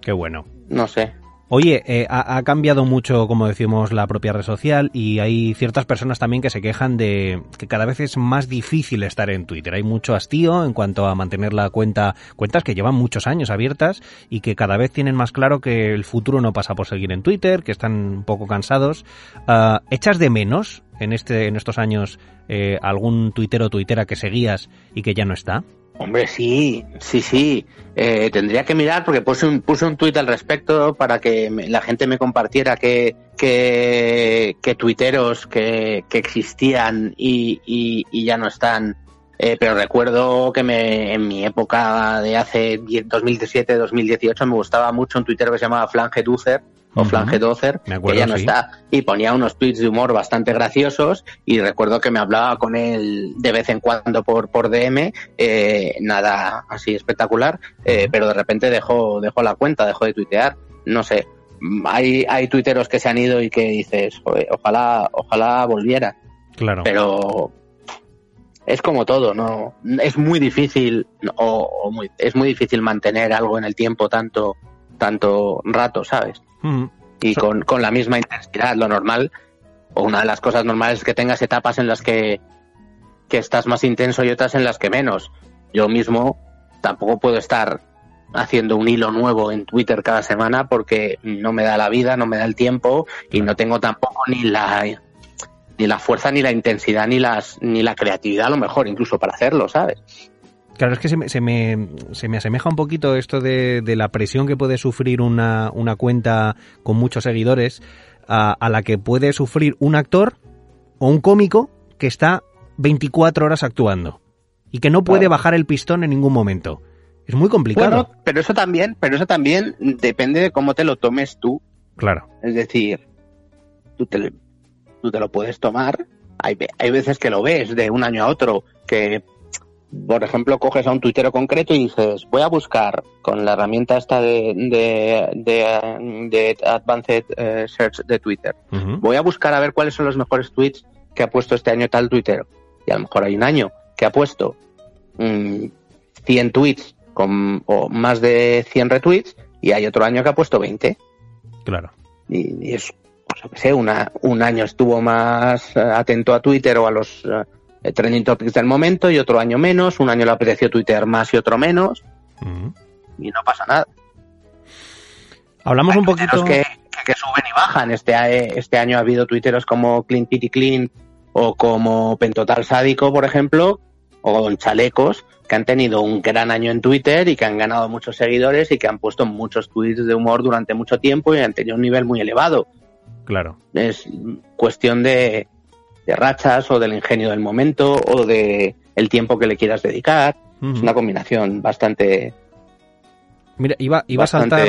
Qué bueno. No sé. Oye, eh, ha, cambiado mucho, como decimos, la propia red social y hay ciertas personas también que se quejan de que cada vez es más difícil estar en Twitter. Hay mucho hastío en cuanto a mantener la cuenta, cuentas que llevan muchos años abiertas y que cada vez tienen más claro que el futuro no pasa por seguir en Twitter, que están un poco cansados. Ah, ¿Echas de menos en este, en estos años eh, algún tuitero o tuitera que seguías y que ya no está? Hombre, sí, sí, sí. Eh, tendría que mirar porque puse un, puse un tuit al respecto para que la gente me compartiera que, que, tuiteros que, que existían y, y, ya no están. Eh, pero recuerdo que me, en mi época de hace 2017-2018 me gustaba mucho un tuitero que se llamaba Flange Ducer, o Flange Dozer, que ya no está, y ponía unos tweets de humor bastante graciosos y recuerdo que me hablaba con él de vez en cuando por, por DM, eh, nada así espectacular, eh, pero de repente dejó, dejó la cuenta, dejó de tuitear, no sé, hay, hay tuiteros que se han ido y que dices, ojalá, ojalá volviera. Claro. Pero es como todo, ¿no? Es muy difícil, o, muy, es muy difícil mantener algo en el tiempo tanto, tanto rato, ¿sabes? Y con, con, la misma intensidad, lo normal, o una de las cosas normales es que tengas etapas en las que, que estás más intenso y otras en las que menos. Yo mismo tampoco puedo estar haciendo un hilo nuevo en Twitter cada semana porque no me da la vida, no me da el tiempo y no tengo tampoco ni la ni la fuerza ni la intensidad ni las ni la creatividad a lo mejor incluso para hacerlo, ¿sabes? Claro, es que se me, se me, se me asemeja un poquito esto de, de la presión que puede sufrir una, una cuenta con muchos seguidores a, a, la que puede sufrir un actor o un cómico que está 24 horas actuando y que no puede bajar el pistón en ningún momento. Es muy complicado. Bueno, pero eso también, pero eso también depende de cómo te lo tomes tú. Claro. Es decir, tú te, tú te lo puedes tomar. Hay, hay veces que lo ves de un año a otro, que por ejemplo, coges a un tuitero concreto y dices, voy a buscar con la herramienta esta de, de, Advanced eh, Search de Twitter, voy a buscar a ver cuáles son los mejores tweets que ha puesto este año tal tuitero. Y a lo mejor hay un año que ha puesto 100 mm, tweets con o más de 100 retweets y hay otro año que ha puesto 20. Claro. Y, y es, pues, qué sé, una, un año estuvo más eh, atento a Twitter o a los eh, trending topics del momento y otro año menos, un año le apreció Twitter más y otro menos y no pasa nada. Hablamos Hay un poquito... que, que, suben y bajan. Este, a- este año ha habido tuiteros como Clean Pity Clean o como Pentotal Sádico, por ejemplo, o Don Chalecos, que han tenido un gran año en Twitter y que han ganado muchos seguidores y que han puesto muchos tweets de humor durante mucho tiempo y han tenido un nivel muy elevado. Claro. Es cuestión de, de rachas o del ingenio del momento o de el tiempo que le quieras dedicar. Es una combinación bastante, Mira, iba, iba a saltar...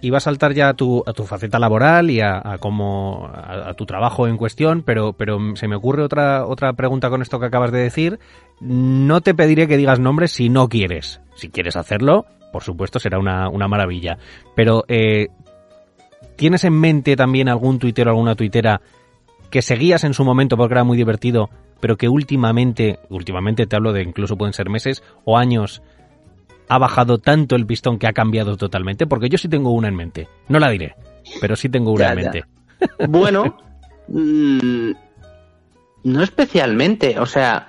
iba a saltar ya a tu, a tu faceta laboral y a, a cómo a, a tu trabajo en cuestión, pero, pero se me ocurre otra, otra pregunta con esto que acabas de decir. No te pediré que digas nombres si no quieres. Si quieres hacerlo, por supuesto, será una, una maravilla. Pero, eh, ¿tienes en mente también algún tuitero o alguna tuitera que seguías en su momento porque era muy divertido, pero que últimamente, últimamente te hablo de incluso pueden ser meses o años, ha bajado tanto el pistón que ha cambiado totalmente? Porque yo sí tengo una en mente. No la diré, pero sí tengo una Ya, en ya. mente. Bueno, mm, no especialmente. O sea,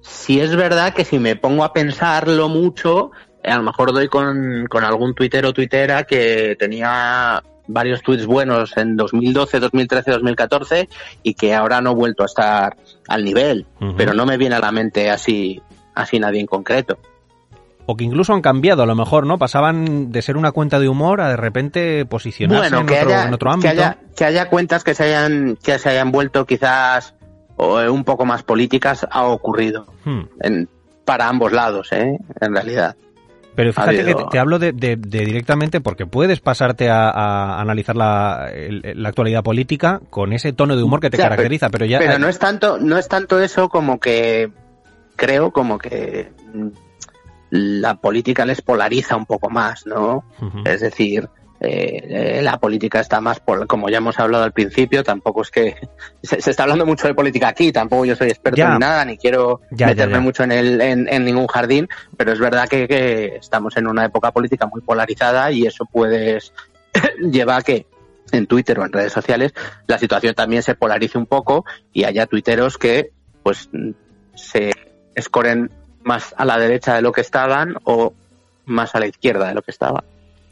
si es verdad que si me pongo a pensarlo mucho, a lo mejor doy con, con algún tuitero o tuitera que tenía varios tweets buenos en 2012, 2013, 2014 y que ahora no ha vuelto a estar al nivel. Pero no me viene a la mente así, así nadie en concreto. O que incluso han cambiado, a lo mejor, ¿no? Pasaban de ser una cuenta de humor a de repente posicionarse bueno, en, que otro, haya, en otro que ámbito. haya, que haya cuentas que se hayan, que se hayan vuelto quizás o, eh, un poco más políticas ha ocurrido Hmm. en- para ambos lados, ¿eh? en realidad. Pero fíjate habido- que te, te hablo de, de- de directamente porque puedes pasarte a, a analizar la, el- la actualidad política con ese tono de humor que te Ya, caracteriza, pero, ya... Pero no es tanto, no es tanto eso como que creo como que mm, la política les polariza un poco más, ¿no? Es decir, eh, eh, la política está más, por, como ya hemos hablado al principio, tampoco es que se, se está hablando mucho de política aquí, tampoco yo soy experto Ya. ni nada, ni quiero Ya, meterme ya. mucho en, el, en, en ningún jardín, pero es verdad que, que estamos en una época política muy polarizada y eso puedes lleva a que en Twitter o en redes sociales la situación también se polarice un poco y haya tuiteros que pues se escoren más a la derecha de lo que estaban o más a la izquierda de lo que estaban.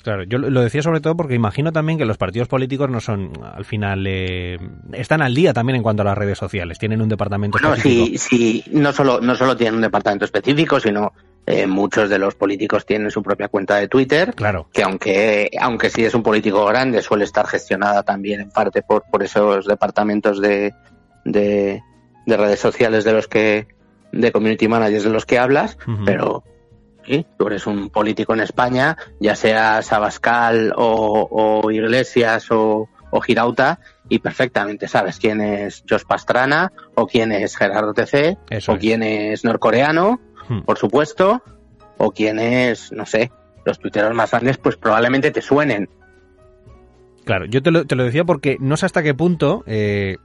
Claro, yo lo decía sobre todo porque imagino también que los partidos políticos no son, al final, eh, están al día también en cuanto a las redes sociales, tienen un departamento Bueno, específico. sí, sí, no solo, no solo tienen un departamento específico, sino eh, muchos de los políticos tienen su propia cuenta de Twitter, Claro, que aunque, aunque sí es un político grande, suele estar gestionada también en parte por, por esos departamentos de, de, de redes sociales de los que, de community managers de los que hablas, pero sí, tú eres un político en España, ya seas Abascal o, o Iglesias o, o Girauta, y perfectamente sabes quién es Josh Pastrana, o quién es Gerardo TC, Eso o es. quién es norcoreano, Hmm. por supuesto, o quién es, no sé, los tuiteros más grandes, pues probablemente te suenen. Claro, yo te lo, te lo decía porque no sé hasta qué punto, eh,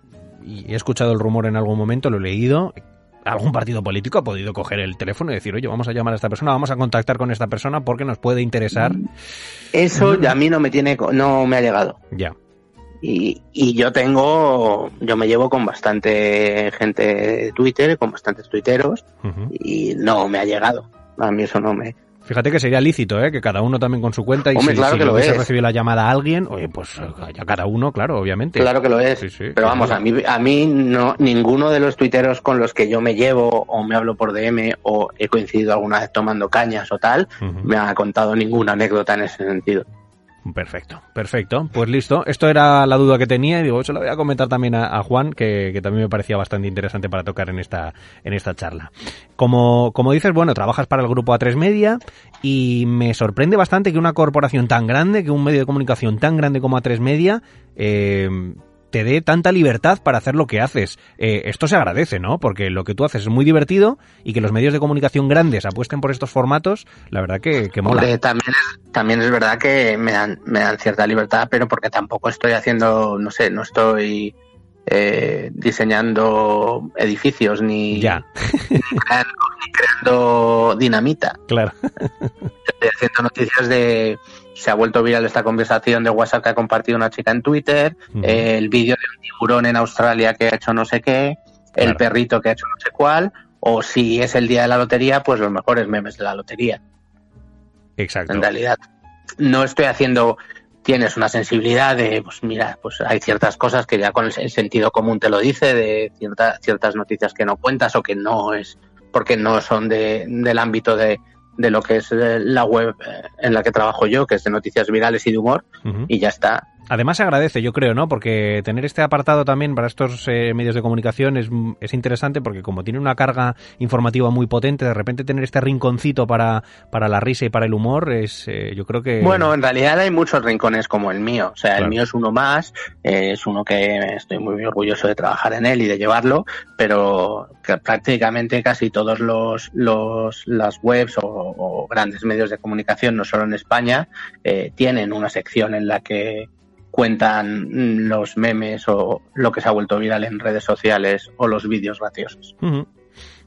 y he escuchado el rumor en algún momento, lo he leído, algún partido político ha podido coger el teléfono y decir, oye, vamos a llamar a esta persona, vamos a contactar con esta persona porque nos puede interesar. Eso ya a mí no me tiene, no me ha llegado. Ya. Y, y yo tengo, yo me llevo con bastante gente de Twitter, con bastantes tuiteros, y no me ha llegado. A mí eso no me... Fíjate que sería lícito, ¿eh? Que cada uno también con su cuenta y Hombre, si, claro si que lo es. recibido la llamada a alguien, oye, pues ya cada uno, claro, obviamente. Claro que lo es. Sí, sí, pero vamos, a mí, a mí no, ninguno de los tuiteros con los que yo me llevo o me hablo por DM o he coincidido alguna vez tomando cañas o tal, me ha contado ninguna anécdota en ese sentido. Perfecto, perfecto. Pues listo. Esto era la duda que tenía y digo, se lo voy a comentar también a, a Juan, que, que también me parecía bastante interesante para tocar en esta, en esta charla. Como, como dices, bueno, trabajas para el grupo A3 Media y me sorprende bastante que una corporación tan grande, que un medio de comunicación tan grande como A3 Media, eh, te dé tanta libertad para hacer lo que haces. Eh, esto se agradece, ¿no? Porque lo que tú haces es muy divertido y que los medios de comunicación grandes apuesten por estos formatos, la verdad que, que mola. Hombre, también, es, también es verdad que me dan, me dan cierta libertad, pero porque tampoco estoy haciendo, no sé, no estoy eh, diseñando edificios ni, Ya, ni creando, ni creando dinamita. claro. haciendo noticias de se ha vuelto viral esta conversación de WhatsApp que ha compartido una chica en Twitter, eh, el vídeo de un tiburón en Australia que ha hecho no sé qué, el perrito que ha hecho no sé cuál, o si es el día de la lotería, pues los mejores memes de la lotería. Exacto. En realidad, no estoy haciendo tienes una sensibilidad de, pues mira, pues hay ciertas cosas que ya con el sentido común te lo dice, de ciertas ciertas noticias que no cuentas o que no es, porque no son de, del ámbito de, de lo que es eh, la web eh, en la que trabajo yo, que es de noticias virales y de humor, y ya está. Además se agradece, yo creo, ¿no? Porque tener este apartado también para estos eh, medios de comunicación es, es, interesante porque como tiene una carga informativa muy potente, de repente tener este rinconcito para, para la risa y para el humor es, eh, yo creo que... Bueno, en realidad hay muchos rincones como el mío. O sea, el mío es uno más, eh, es uno que estoy muy orgulloso de trabajar en él y de llevarlo, pero que prácticamente casi todos los, los las webs o, o, grandes medios de comunicación, no solo en España, tienen una sección en la que cuentan los memes o lo que se ha vuelto viral en redes sociales o los vídeos graciosos.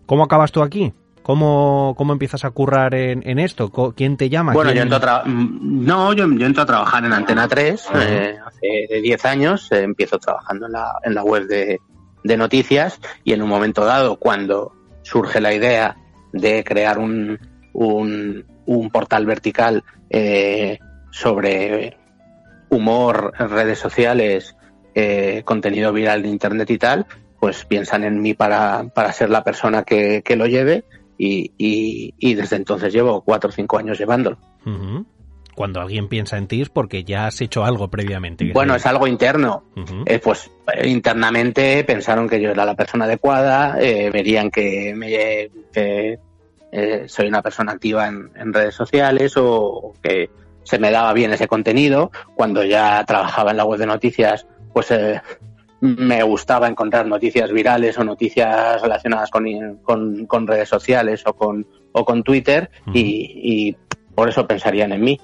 ¿Cómo acabas tú aquí? ¿Cómo, cómo empiezas a currar en, en esto? ¿Quién te llama? Bueno, yo entro a no, yo, yo, entro a trabajar en Antena 3 eh, hace 10 años. Eh, empiezo trabajando en la, en la web de, de, noticias y en un momento dado, cuando surge la idea de crear un, un, un portal vertical eh, sobre humor, redes sociales, eh, contenido viral de internet y tal, pues piensan en mí para, para ser la persona que, que lo lleve y, y, y, desde entonces llevo cuatro o cinco años llevándolo. Uh -huh. Cuando alguien piensa en ti es porque ya has hecho algo previamente. Bueno, es algo interno. Uh -huh. eh, pues internamente pensaron que yo era la persona adecuada, eh, verían que, me, eh, soy una persona activa en, en redes sociales o que se me daba bien ese contenido. Cuando ya trabajaba en la web de noticias, pues eh, me gustaba encontrar noticias virales o noticias relacionadas con, con, con redes sociales o con, o con Twitter uh -huh. y, y, por eso pensarían en mí.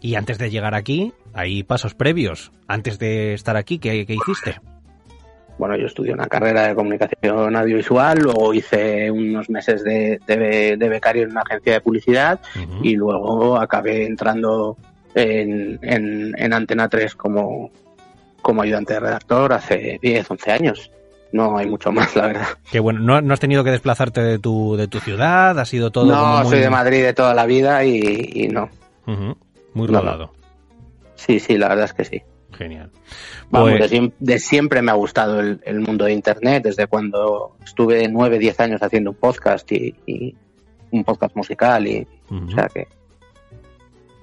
Y antes de llegar aquí, hay pasos previos. Antes de estar aquí, ¿qué, qué hiciste? Bueno, yo estudié una carrera de comunicación audiovisual, luego hice unos meses de, de, de becario en una agencia de publicidad uh -huh. y luego acabé entrando en, en, en, Antena 3 como, como ayudante de redactor hace 10, 11 años. No hay mucho más, la verdad. Qué bueno. ¿No, no has tenido que desplazarte de tu, de tu ciudad? ¿Ha sido todo No, muy... soy de Madrid de toda la vida y, y no. Uh -huh. Muy rodado. No. Sí, sí, la verdad es que sí. Genial. Vamos, pues... de, de, siempre me ha gustado el, el, mundo de Internet, desde cuando estuve nueve, diez años haciendo un podcast y, y un podcast musical y, uh -huh. o sea que...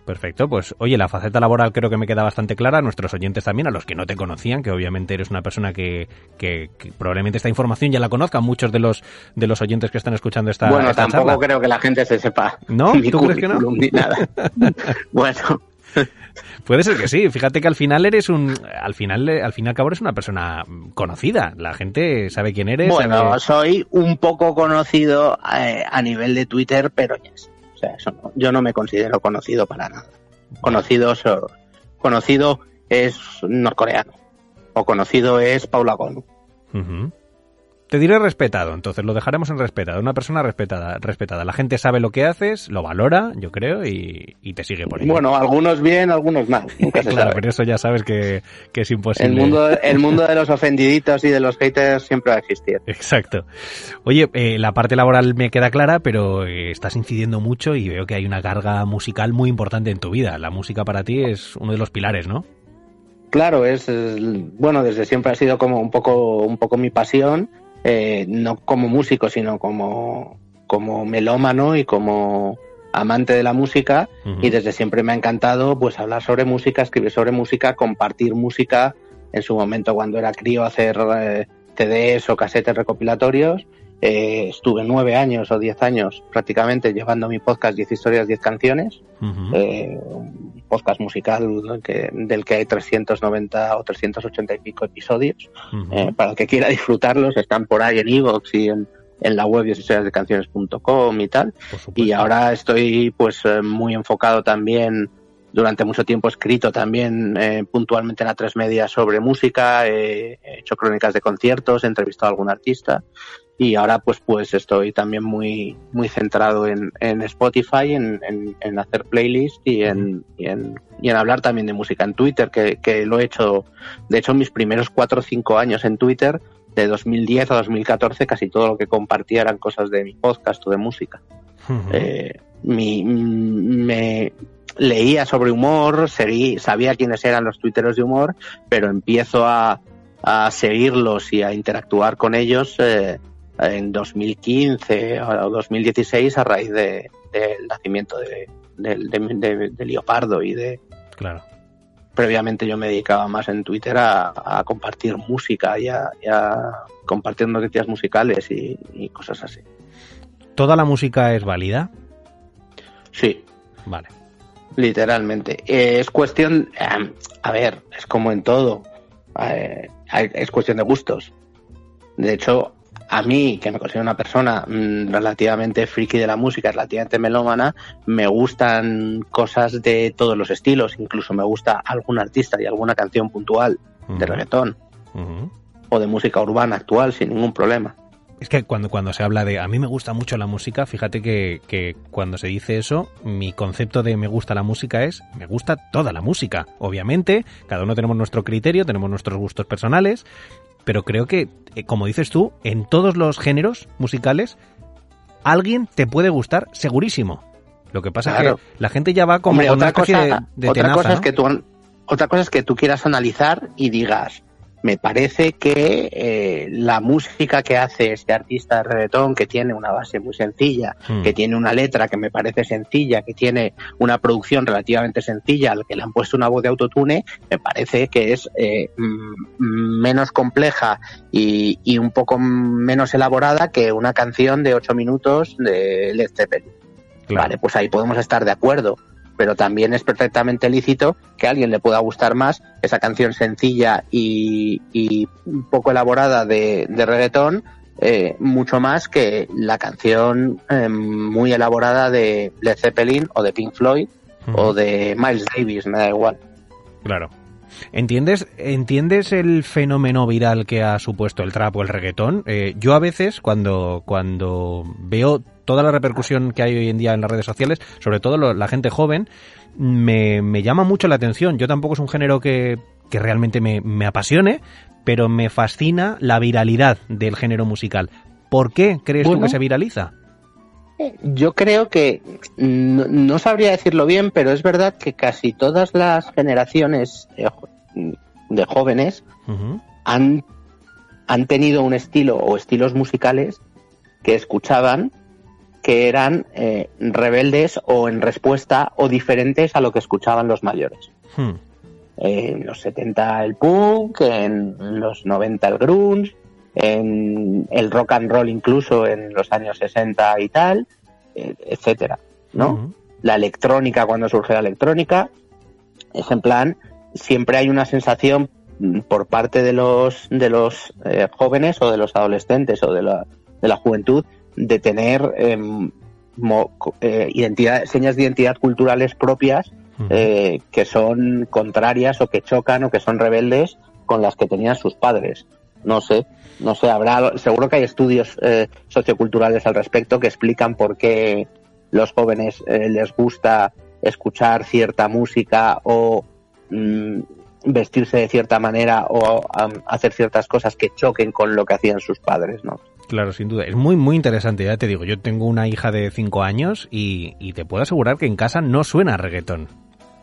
Perfecto, pues oye, la faceta laboral creo que me queda bastante clara, a nuestros oyentes también, a los que no te conocían, que obviamente eres una persona que, que, que probablemente esta información ya la conozcan muchos de los de los oyentes que están escuchando esta Bueno, esta tampoco charla. creo que la gente se sepa. ¿No? ¿Tú crees que no? Ni nada. bueno, Puede ser que sí. Fíjate que al final eres un, al final, al fin y al cabo eres una persona conocida. La gente sabe quién eres. Bueno, sabe... soy un poco conocido eh, a nivel de Twitter, pero yes. o sea, eso no, yo no me considero conocido para nada. Conocido, so, conocido es norcoreano o conocido es Paula Gonu. Uh -huh. Te diré respetado, entonces lo dejaremos en respetado. Una persona respetada, respetada. La gente sabe lo que haces, lo valora, yo creo, y, y te sigue por ahí. Bueno, algunos bien, algunos mal. Nunca se claro, sabe. pero eso ya sabes que, que, es imposible. El mundo, el mundo de los ofendiditos y de los haters siempre va a existir. Exacto. Oye, eh, la parte laboral me queda clara, pero eh, estás incidiendo mucho y veo que hay una carga musical muy importante en tu vida. La música para ti es uno de los pilares, ¿no? Claro, es, es bueno, desde siempre ha sido como un poco, un poco mi pasión eh, no como músico, sino como, como melómano y como amante de la música. Uh -huh. y desde siempre me ha encantado pues hablar sobre música, escribir sobre música, compartir música. En su momento cuando era crío hacer eh, CDs o casetes recopilatorios eh, estuve nueve años o diez años prácticamente llevando mi podcast 10 historias, 10 canciones, uh -huh. eh, un podcast musical que, del que hay 390 o 380 y pico episodios. Uh -huh. eh, para el que quiera disfrutarlos, están por ahí en Evox y en, en la web 10 historias de canciones.com y tal. Y ahora estoy pues eh, muy enfocado también durante mucho tiempo he escrito también eh, puntualmente en la tres media sobre música, he hecho crónicas de conciertos, he entrevistado a algún artista y ahora pues pues estoy también muy muy centrado en, en Spotify, en, en, hacer playlists y en, y en, y en hablar también de música en Twitter, que, que lo he hecho, de hecho mis primeros cuatro o cinco años en Twitter, de 2010 a 2014, casi todo lo que compartía eran cosas de mi podcast o de música. eh, mi, me, leía sobre humor, seguí, sabía quiénes eran los tuiteros de humor, pero empiezo a, a seguirlos y a interactuar con ellos eh, en 2015 o 2016 a raíz de, del nacimiento de, de, de, Leopardo y de... Claro. Previamente yo me dedicaba más en Twitter a, a compartir música y a, y a, compartir noticias musicales y, y cosas así. ¿Toda la música es válida? Sí. Vale. Literalmente. Eh, es cuestión, eh, a ver, es como en todo, eh, es cuestión de gustos. De hecho, a mí, que me considero una persona mmm, relativamente friki de la música, relativamente melómana, me gustan cosas de todos los estilos. Incluso me gusta algún artista y alguna canción puntual uh -huh. de reggaetón uh -huh. o de música urbana actual sin ningún problema. Es que cuando, cuando se habla de a mí me gusta mucho la música, fíjate que, que, cuando se dice eso, mi concepto de me gusta la música es me gusta toda la música. Obviamente, cada uno tenemos nuestro criterio, tenemos nuestros gustos personales, pero creo que, eh, como dices tú, en todos los géneros musicales, alguien te puede gustar segurísimo. Lo que pasa claro. es que la gente ya va como Hombre, otra cosa, de, de otra tenaza, cosa ¿no? es que tú otra cosa es que tú quieras analizar y digas me parece que eh, la música que hace este artista de reggaetón, que tiene una base muy sencilla, mm. que tiene una letra que me parece sencilla, que tiene una producción relativamente sencilla, al que le han puesto una voz de autotune, me parece que es eh, menos compleja y, y, un poco menos elaborada que una canción de ocho minutos de Led Zeppelin. Claro. Vale, pues ahí podemos estar de acuerdo pero también es perfectamente lícito que a alguien le pueda gustar más esa canción sencilla y, y un poco elaborada de, de reggaetón, eh, mucho más que la canción eh, muy elaborada de Led Zeppelin o de Pink Floyd uh -huh. o de Miles Davis, me da igual. Claro. ¿Entiendes, ¿Entiendes el fenómeno viral que ha supuesto el trap o el reggaetón? Eh, yo a veces, cuando, cuando veo toda la repercusión que hay hoy en día en las redes sociales, sobre todo lo, la gente joven, me, me, llama mucho la atención. Yo tampoco es un género que, que realmente me, me, apasione, pero me fascina la viralidad del género musical. ¿Por qué crees bueno, tú que se viraliza? Yo creo que no, no, sabría decirlo bien, pero es verdad que casi todas las generaciones de jóvenes uh -huh. han, han tenido un estilo o estilos musicales que escuchaban que eran eh, rebeldes o en respuesta o diferentes a lo que escuchaban los mayores. Hmm. En los 70 el punk, en los 90 el grunge, en el rock and roll incluso en los años 60 y tal, eh, etcétera, ¿no? Uh -huh. La electrónica cuando surge la electrónica, es en plan, siempre hay una sensación por parte de los de los eh, jóvenes o de los adolescentes o de la, de la juventud de tener eh, mo, eh, identidad, señas de identidad culturales propias eh, que son contrarias o que chocan o que son rebeldes con las que tenían sus padres. No sé, no sé, habrá, seguro que hay estudios eh, socioculturales al respecto que explican por qué los jóvenes eh, les gusta escuchar cierta música o mmm, vestirse de cierta manera o um, hacer ciertas cosas que choquen con lo que hacían sus padres, ¿no? Claro, sin duda. Es muy, muy interesante, ya te digo. Yo tengo una hija de 5 años y, y, te puedo asegurar que en casa no suena reggaetón.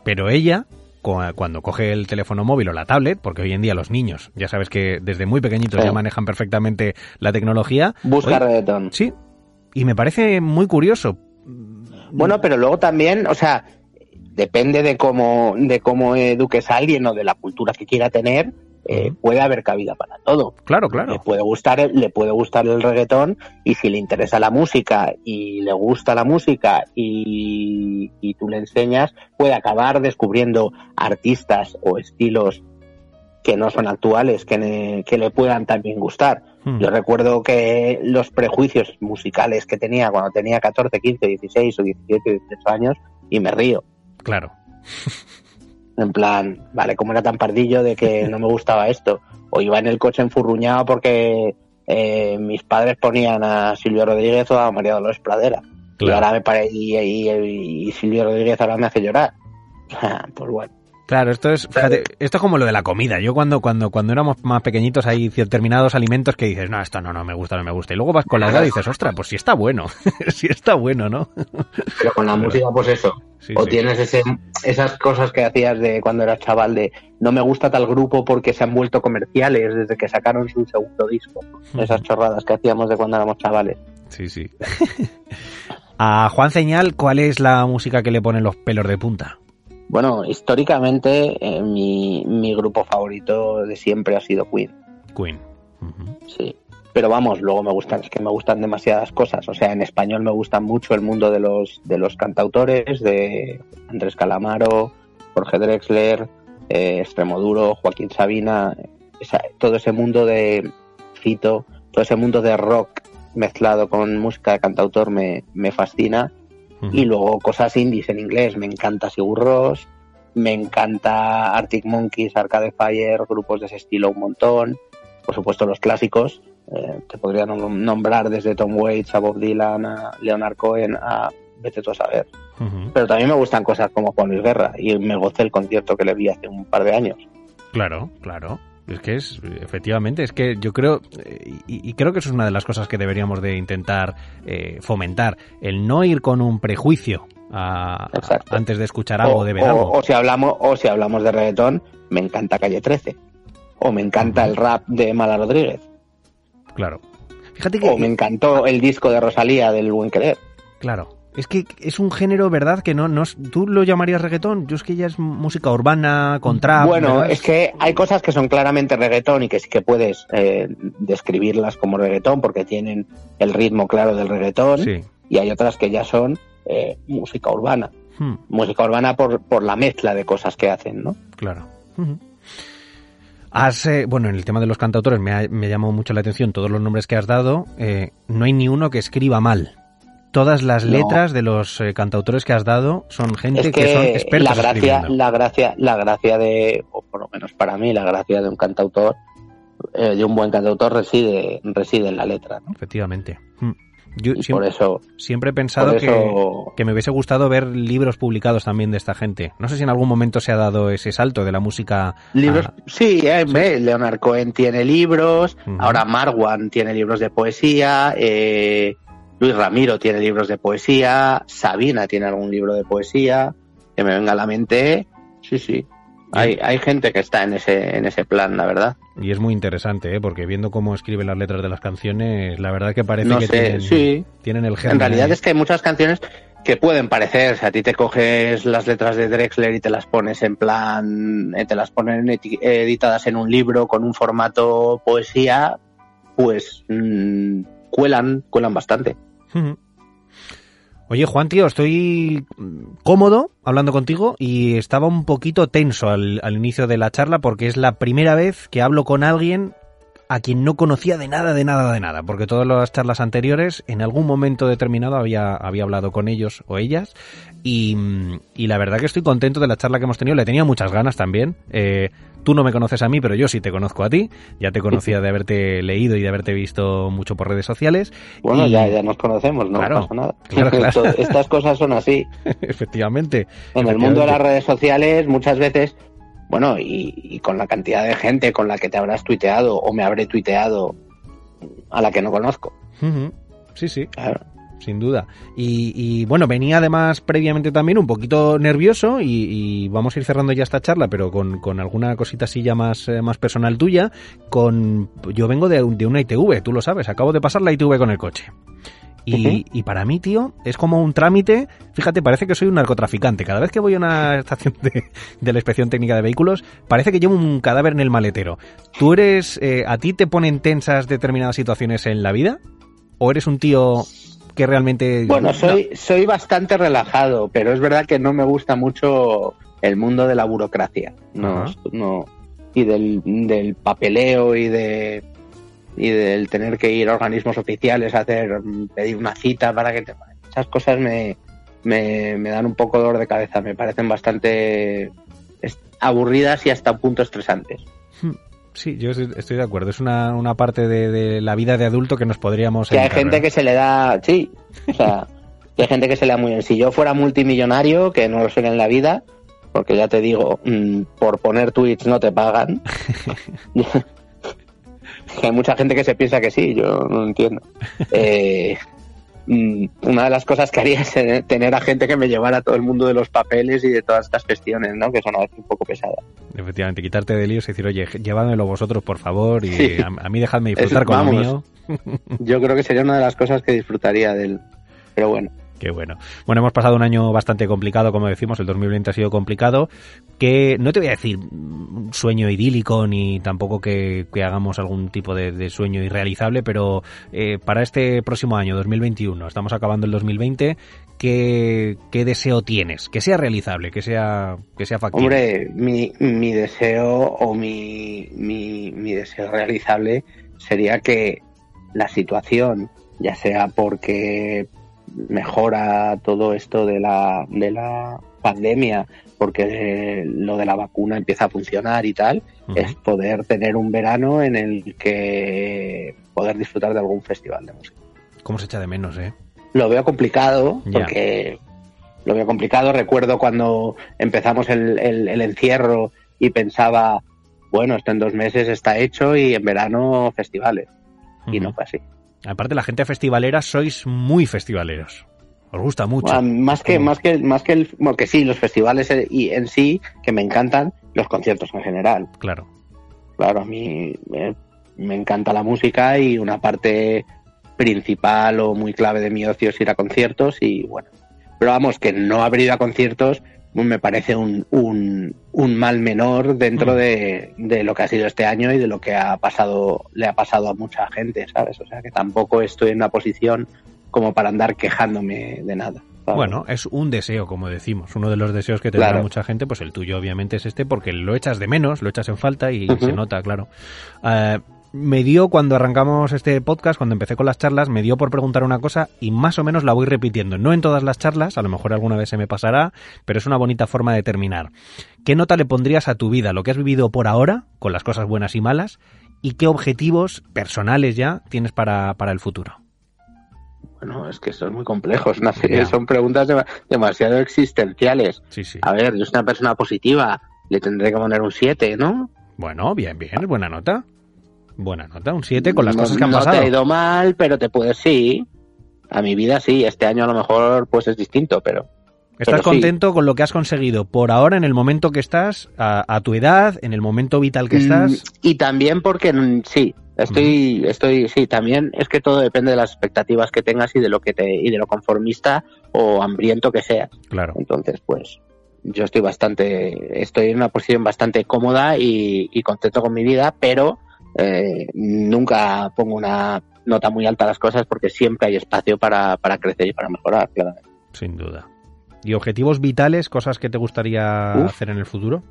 Pero ella, cuando coge el teléfono móvil o la tablet, porque hoy en día los niños, ya sabes que desde muy pequeñitos sí. ya manejan perfectamente la tecnología. Busca hoy, reggaetón. Sí. Y me parece muy curioso. Bueno, pero luego también, o sea, depende de cómo, de cómo eduques a alguien o de la cultura que quiera tener, eh, puede haber cabida para todo. Claro, claro. Le puede gustar, le puede gustar el reggaetón y si le interesa la música y le gusta la música y, y tú le enseñas, puede acabar descubriendo artistas o estilos que no son actuales, que, ne, que le puedan también gustar. Hmm. Yo recuerdo que los prejuicios musicales que tenía cuando tenía 14, 15, 16 o 17, 18 años y me río. Claro. En plan, vale, como era tan pardillo de que no me gustaba esto. O iba en el coche enfurruñado porque eh, mis padres ponían a Silvio Rodríguez o a María Dolores Pradera. Y ahora me pare y, y- y Silvio Rodríguez ahora me hace llorar. pues bueno. Claro, esto es, fíjate, esto es como lo de la comida. Yo cuando, cuando, cuando éramos más pequeñitos hay determinados alimentos que dices, no, esto no, no me gusta, no me gusta. Y luego vas con la edad y dices, ostras, pues sí está bueno, sí está bueno, ¿no? Pero con la música, pues eso. Sí, o sí. tienes ese, esas cosas que hacías de cuando eras chaval de no me gusta tal grupo porque se han vuelto comerciales desde que sacaron su segundo disco. Esas chorradas que hacíamos de cuando éramos chavales. Sí, sí. A Juan Señal, ¿cuál es la música que le ponen los pelos de punta? Bueno, históricamente eh, mi, mi grupo favorito de siempre ha sido Queen, Queen. Sí. Pero vamos, luego me gustan, es que me gustan demasiadas cosas. O sea, en español me gusta mucho el mundo de los, de los cantautores, de Andrés Calamaro, Jorge Drexler, eh, Extremoduro, Joaquín Sabina, esa- todo ese mundo de Fito, todo ese mundo de rock mezclado con música de cantautor me, me fascina. Y luego cosas indies en inglés. Me encanta Sigur Rós, me encanta Arctic Monkeys, Arcade Fire, grupos de ese estilo un montón. Por supuesto los clásicos. Eh, te podría nom- nombrar desde Tom Waits a Bob Dylan, a Leonard Cohen, a vete tú a saber. Pero también me gustan cosas como Juan Luis Guerra y me gocé el concierto que le vi hace un par de años. Claro, claro. Es que es, efectivamente, es que yo creo, y, y creo que eso es una de las cosas que deberíamos de intentar eh, fomentar, el no ir con un prejuicio a- antes de escuchar algo, o, de ver o- algo. o si hablamos, o si hablamos de reggaetón, me encanta Calle 13. O me encanta el rap de Mala Rodríguez. Claro. Fíjate que, O me encantó el disco de Rosalía del Buen Querer. claro, es que es un género, ¿verdad? Que no, no tú lo llamarías reggaetón, yo es que ya es música urbana, con trap. bueno, ¿verdad? es que hay cosas que son claramente reggaetón y que sí que puedes eh, describirlas como reggaetón porque tienen el ritmo claro del reggaetón. Sí. Y hay otras que ya son eh, música urbana. Hmm, Música urbana por, por la mezcla de cosas que hacen, ¿no? claro. Has, eh, bueno, en el tema de los cantautores me ha, me llamó mucho la atención todos los nombres que has dado. eh, no hay ni uno que escriba mal. Todas las No. letras de los eh, cantautores que has dado son gente es que, son que expertos la gracia, la gracia, la gracia de, o por lo menos para mí, la gracia de un cantautor, eh, de un buen cantautor reside, reside en la letra, ¿no? Efectivamente. Mm. Yo Y siem- por eso, siempre he pensado que, que me hubiese gustado ver libros publicados también de esta gente. No sé si en algún momento se ha dado ese salto de la música. Libros, a- sí, eh, Leonard Cohen tiene libros, ahora Marwan tiene libros de poesía, eh, Luis Ramiro tiene libros de poesía, Sabina tiene algún libro de poesía, que me venga a la mente, sí, sí. Hay, hay gente que está en ese, en ese plan, la verdad. Y es muy interesante, ¿eh? porque viendo cómo escribe las letras de las canciones, la verdad que parece No que sé, tienen, sí. tienen el germen. En realidad es que hay muchas canciones que pueden parecer, si a ti te coges las letras de Drexler y te las pones en plan, eh, te las ponen editadas en un libro con un formato poesía, pues mm, cuelan, cuelan bastante. Oye, Juan, tío, estoy cómodo hablando contigo y estaba un poquito tenso al, al inicio de la charla porque es la primera vez que hablo con alguien a quien no conocía de nada, de nada, de nada, porque todas las charlas anteriores, en algún momento determinado había, había hablado con ellos o ellas y, y la verdad que estoy contento de la charla que hemos tenido, le tenía muchas ganas también. Eh, tú no me conoces a mí, pero yo sí te conozco a ti, ya te conocía de haberte leído y de haberte visto mucho por redes sociales. Bueno, Y- ya, ya nos conocemos, no Claro, pasa nada. claro, Estas cosas son así. Efectivamente. En el mundo de las redes sociales, muchas veces, bueno, y, y con la cantidad de gente con la que te habrás tuiteado o me habré tuiteado a la que no conozco. Ujú. Sí, sí, Claro. sin duda. Y, y, bueno, venía además previamente también un poquito nervioso y, y vamos a ir cerrando ya esta charla, pero con, con alguna cosita así ya más, eh, más personal tuya. Con Yo vengo de, un- de una ITV, tú lo sabes, acabo de pasar la ITV con el coche. Y, y para mí, tío, es como un trámite. Fíjate, parece que soy un narcotraficante. Cada vez que voy a una estación de, de la inspección técnica de vehículos, parece que llevo un cadáver en el maletero. ¿Tú eres, eh, a ti te ponen tensas determinadas situaciones en la vida? ¿O eres un tío que realmente... Bueno, No. soy, soy bastante relajado, pero es verdad que no me gusta mucho el mundo de la burocracia. No, no. Y del, del papeleo y de y del tener que ir a organismos oficiales a hacer pedir una cita para que te esas cosas me, me, me dan un poco dolor de cabeza, me parecen bastante aburridas y hasta un punto estresantes. Sí, yo estoy de acuerdo. Es una, una parte de, de la vida de adulto que nos podríamos Que hay gente que se le da, sí, o sea, que hay gente que se le da muy bien. Si yo fuera multimillonario, que no lo soy en la vida, porque ya te digo, mm, por poner tweets no te pagan. que hay mucha gente que se piensa que sí, yo no lo entiendo. Eh, mm, una de las cosas que haría es tener- a gente que me llevara todo el mundo de los papeles y de todas estas gestiones, ¿no? Que son a veces un poco pesadas. Efectivamente, quitarte de líos y decir, oye, llévamelo vosotros, por favor, y Sí. a, a mí dejadme disfrutar con lo vamos. mío. Yo creo que sería una de las cosas que disfrutaría del... Pero bueno. Qué bueno. Bueno, hemos pasado un año bastante complicado, como decimos, el 2020 ha sido complicado, que no te voy a decir un sueño idílico ni tampoco que, hagamos algún tipo de, de sueño irrealizable, pero eh, para este próximo año, 2021, estamos acabando el 2020, ¿qué, qué deseo tienes? Que sea realizable, que sea, que sea factible. Hombre, mi, mi deseo o mi, mi, mi deseo realizable sería que la situación, ya sea porque mejora todo esto de la, de la pandemia, porque lo de la vacuna empieza a funcionar y tal, es poder tener un verano en el que poder disfrutar de algún festival de música. ¿Cómo se echa de menos, eh? Lo veo complicado Ya. porque lo veo complicado. Recuerdo cuando empezamos el, el- el encierro y pensaba, bueno, esto en dos meses está hecho y en verano festivales. Y no fue así. Aparte, la gente festivalera sois muy festivaleros. Os gusta mucho. Más que, más que, más que el, bueno, que sí, los festivales eh, y en sí, que me encantan, los conciertos en general. Claro. Claro, a mí me, me encanta la música y una parte principal o muy clave de mi ocio es ir a conciertos y bueno. Pero vamos, que no haber ido a conciertos me parece un, un, un mal menor dentro Mm. de, de lo que ha sido este año y de lo que ha pasado, le ha pasado a mucha gente, ¿sabes? O sea que tampoco estoy en una posición como para andar quejándome de nada. ¿sabes? Bueno, es un deseo, como decimos. Uno de los deseos que tendrá Claro. mucha gente, pues el tuyo obviamente es este, porque lo echas de menos, lo echas en falta y se nota, claro. Eh, me dio cuando arrancamos este podcast, cuando empecé con las charlas, me dio por preguntar una cosa y más o menos la voy repitiendo. No en todas las charlas, a lo mejor alguna vez se me pasará, pero es una bonita forma de terminar. ¿Qué nota le pondrías a tu vida, lo que has vivido por ahora, con las cosas buenas y malas, y qué objetivos personales ya tienes para, para el futuro? Bueno, es que son muy complejos, ¿no? Son preguntas dema- demasiado existenciales. Sí, sí. A ver, yo soy una persona positiva, le tendré que poner un 7, ¿no? Bueno, bien, bien, es buena nota. Buena nota, un 7 con las no, cosas que han no pasado. te ha ido mal, pero te puedes, sí. A mi vida sí, este año a lo mejor pues es distinto, pero ¿Estás pero sí. contento con lo que has conseguido por ahora, en el momento que estás, a, a tu edad, en el momento vital que estás? Mm, y también porque mm, sí, estoy, estoy, sí, también es que todo depende de las expectativas que tengas y de lo que te, y de lo conformista o hambriento que seas. Claro. Entonces, pues, yo estoy bastante, estoy en una posición bastante cómoda y, y contento con mi vida, pero eh, nunca pongo una nota muy alta a las cosas porque siempre hay espacio para, para crecer y para mejorar, claro. Sin duda. ¿Y objetivos vitales, cosas que te gustaría Uf. hacer en el futuro?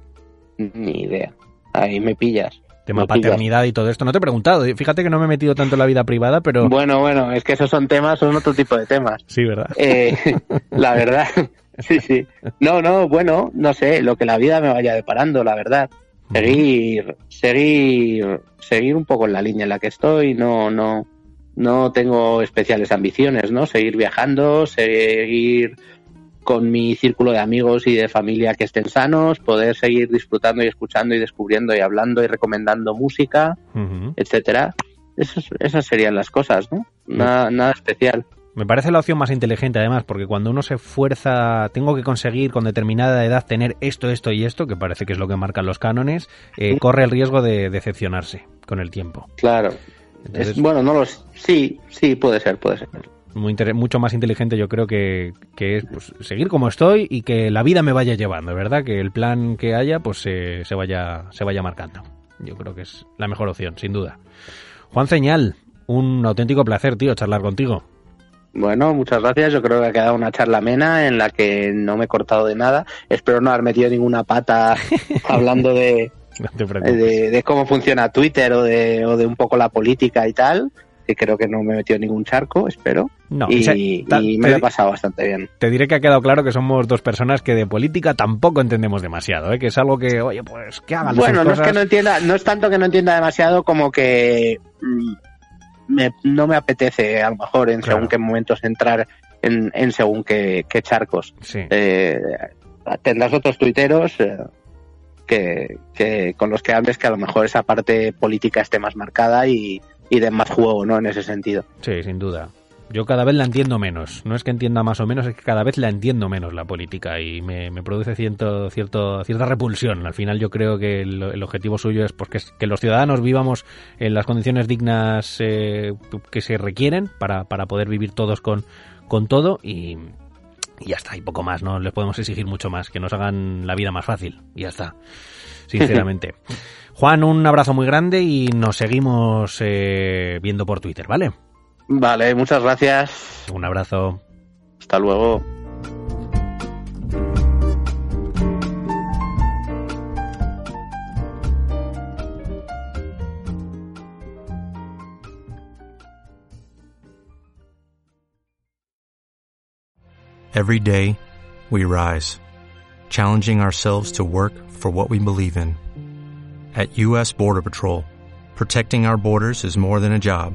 Ni idea. Ahí me pillas. Tema Me pillas. paternidad y todo esto. No te he preguntado. Fíjate que no me he metido tanto en la vida privada, pero... Bueno, bueno, es que esos son temas, son otro tipo de temas. Sí, ¿verdad? Eh, la verdad, sí, sí. No, no, bueno, no sé, lo que la vida me vaya deparando, la verdad. Seguir, seguir, seguir un poco en la línea en la que estoy, no, no, no tengo especiales ambiciones, ¿no? Seguir viajando, seguir con mi círculo de amigos y de familia que estén sanos, poder seguir disfrutando y escuchando y descubriendo y hablando y recomendando música, etcétera. Esas, esas serían las cosas, ¿no? Nada, nada especial. Me parece la opción más inteligente, además, porque cuando uno se fuerza, tengo que conseguir con determinada edad tener esto, esto y esto, que parece que es lo que marcan los cánones, eh, corre el riesgo de decepcionarse con el tiempo. Claro. Entonces- Es- bueno, no los. Sí, sí, puede ser, puede ser. Muy mucho más inteligente yo creo que, que es pues, seguir como estoy y que la vida me vaya llevando, ¿verdad? Que el plan que haya pues se, se vaya se vaya marcando. Yo creo que es la mejor opción, sin duda. Juan Señal, un auténtico placer, tío, charlar contigo. Bueno, muchas gracias. Yo creo que ha quedado una charla amena en la que no me he cortado de nada. Espero no haber metido ninguna pata hablando de, No de, de cómo funciona Twitter o de, o de un poco la política y tal. que creo que no me he metido en ningún charco, espero. No, y, me lo he pasado bastante bien. Te diré que ha quedado claro que somos dos personas que de política tampoco entendemos demasiado, ¿eh? que es algo que, oye, pues que hagan Bueno, no es que no entienda, no es tanto que no entienda demasiado como que mm, me- no me apetece a lo mejor en Claro. según qué momentos entrar en, en según qué, qué charcos. Sí. Eh, tendrás otros tuiteros eh, que, que con los que hables que a lo mejor esa parte política esté más marcada y, y den más juego, ¿no? En ese sentido. Sí, sin duda. Yo cada vez la entiendo menos. No es que entienda más o menos, es que cada vez la entiendo menos la política y me, me produce cierto, cierto, cierta repulsión. Al final yo creo que el, el objetivo suyo es pues, que, es- que los ciudadanos vivamos en las condiciones dignas eh, que se requieren para, para poder vivir todos con, con todo y, y ya está, y poco más. No les podemos exigir mucho más, que nos hagan la vida más fácil y ya está. Sinceramente. Juan, un abrazo muy grande y nos seguimos eh, viendo por Twitter, ¿vale? Vale, muchas gracias. Un abrazo. Hasta luego. Every day, we rise, challenging ourselves to work for what we believe in. At U.S. Border Patrol, protecting our borders is more than a job,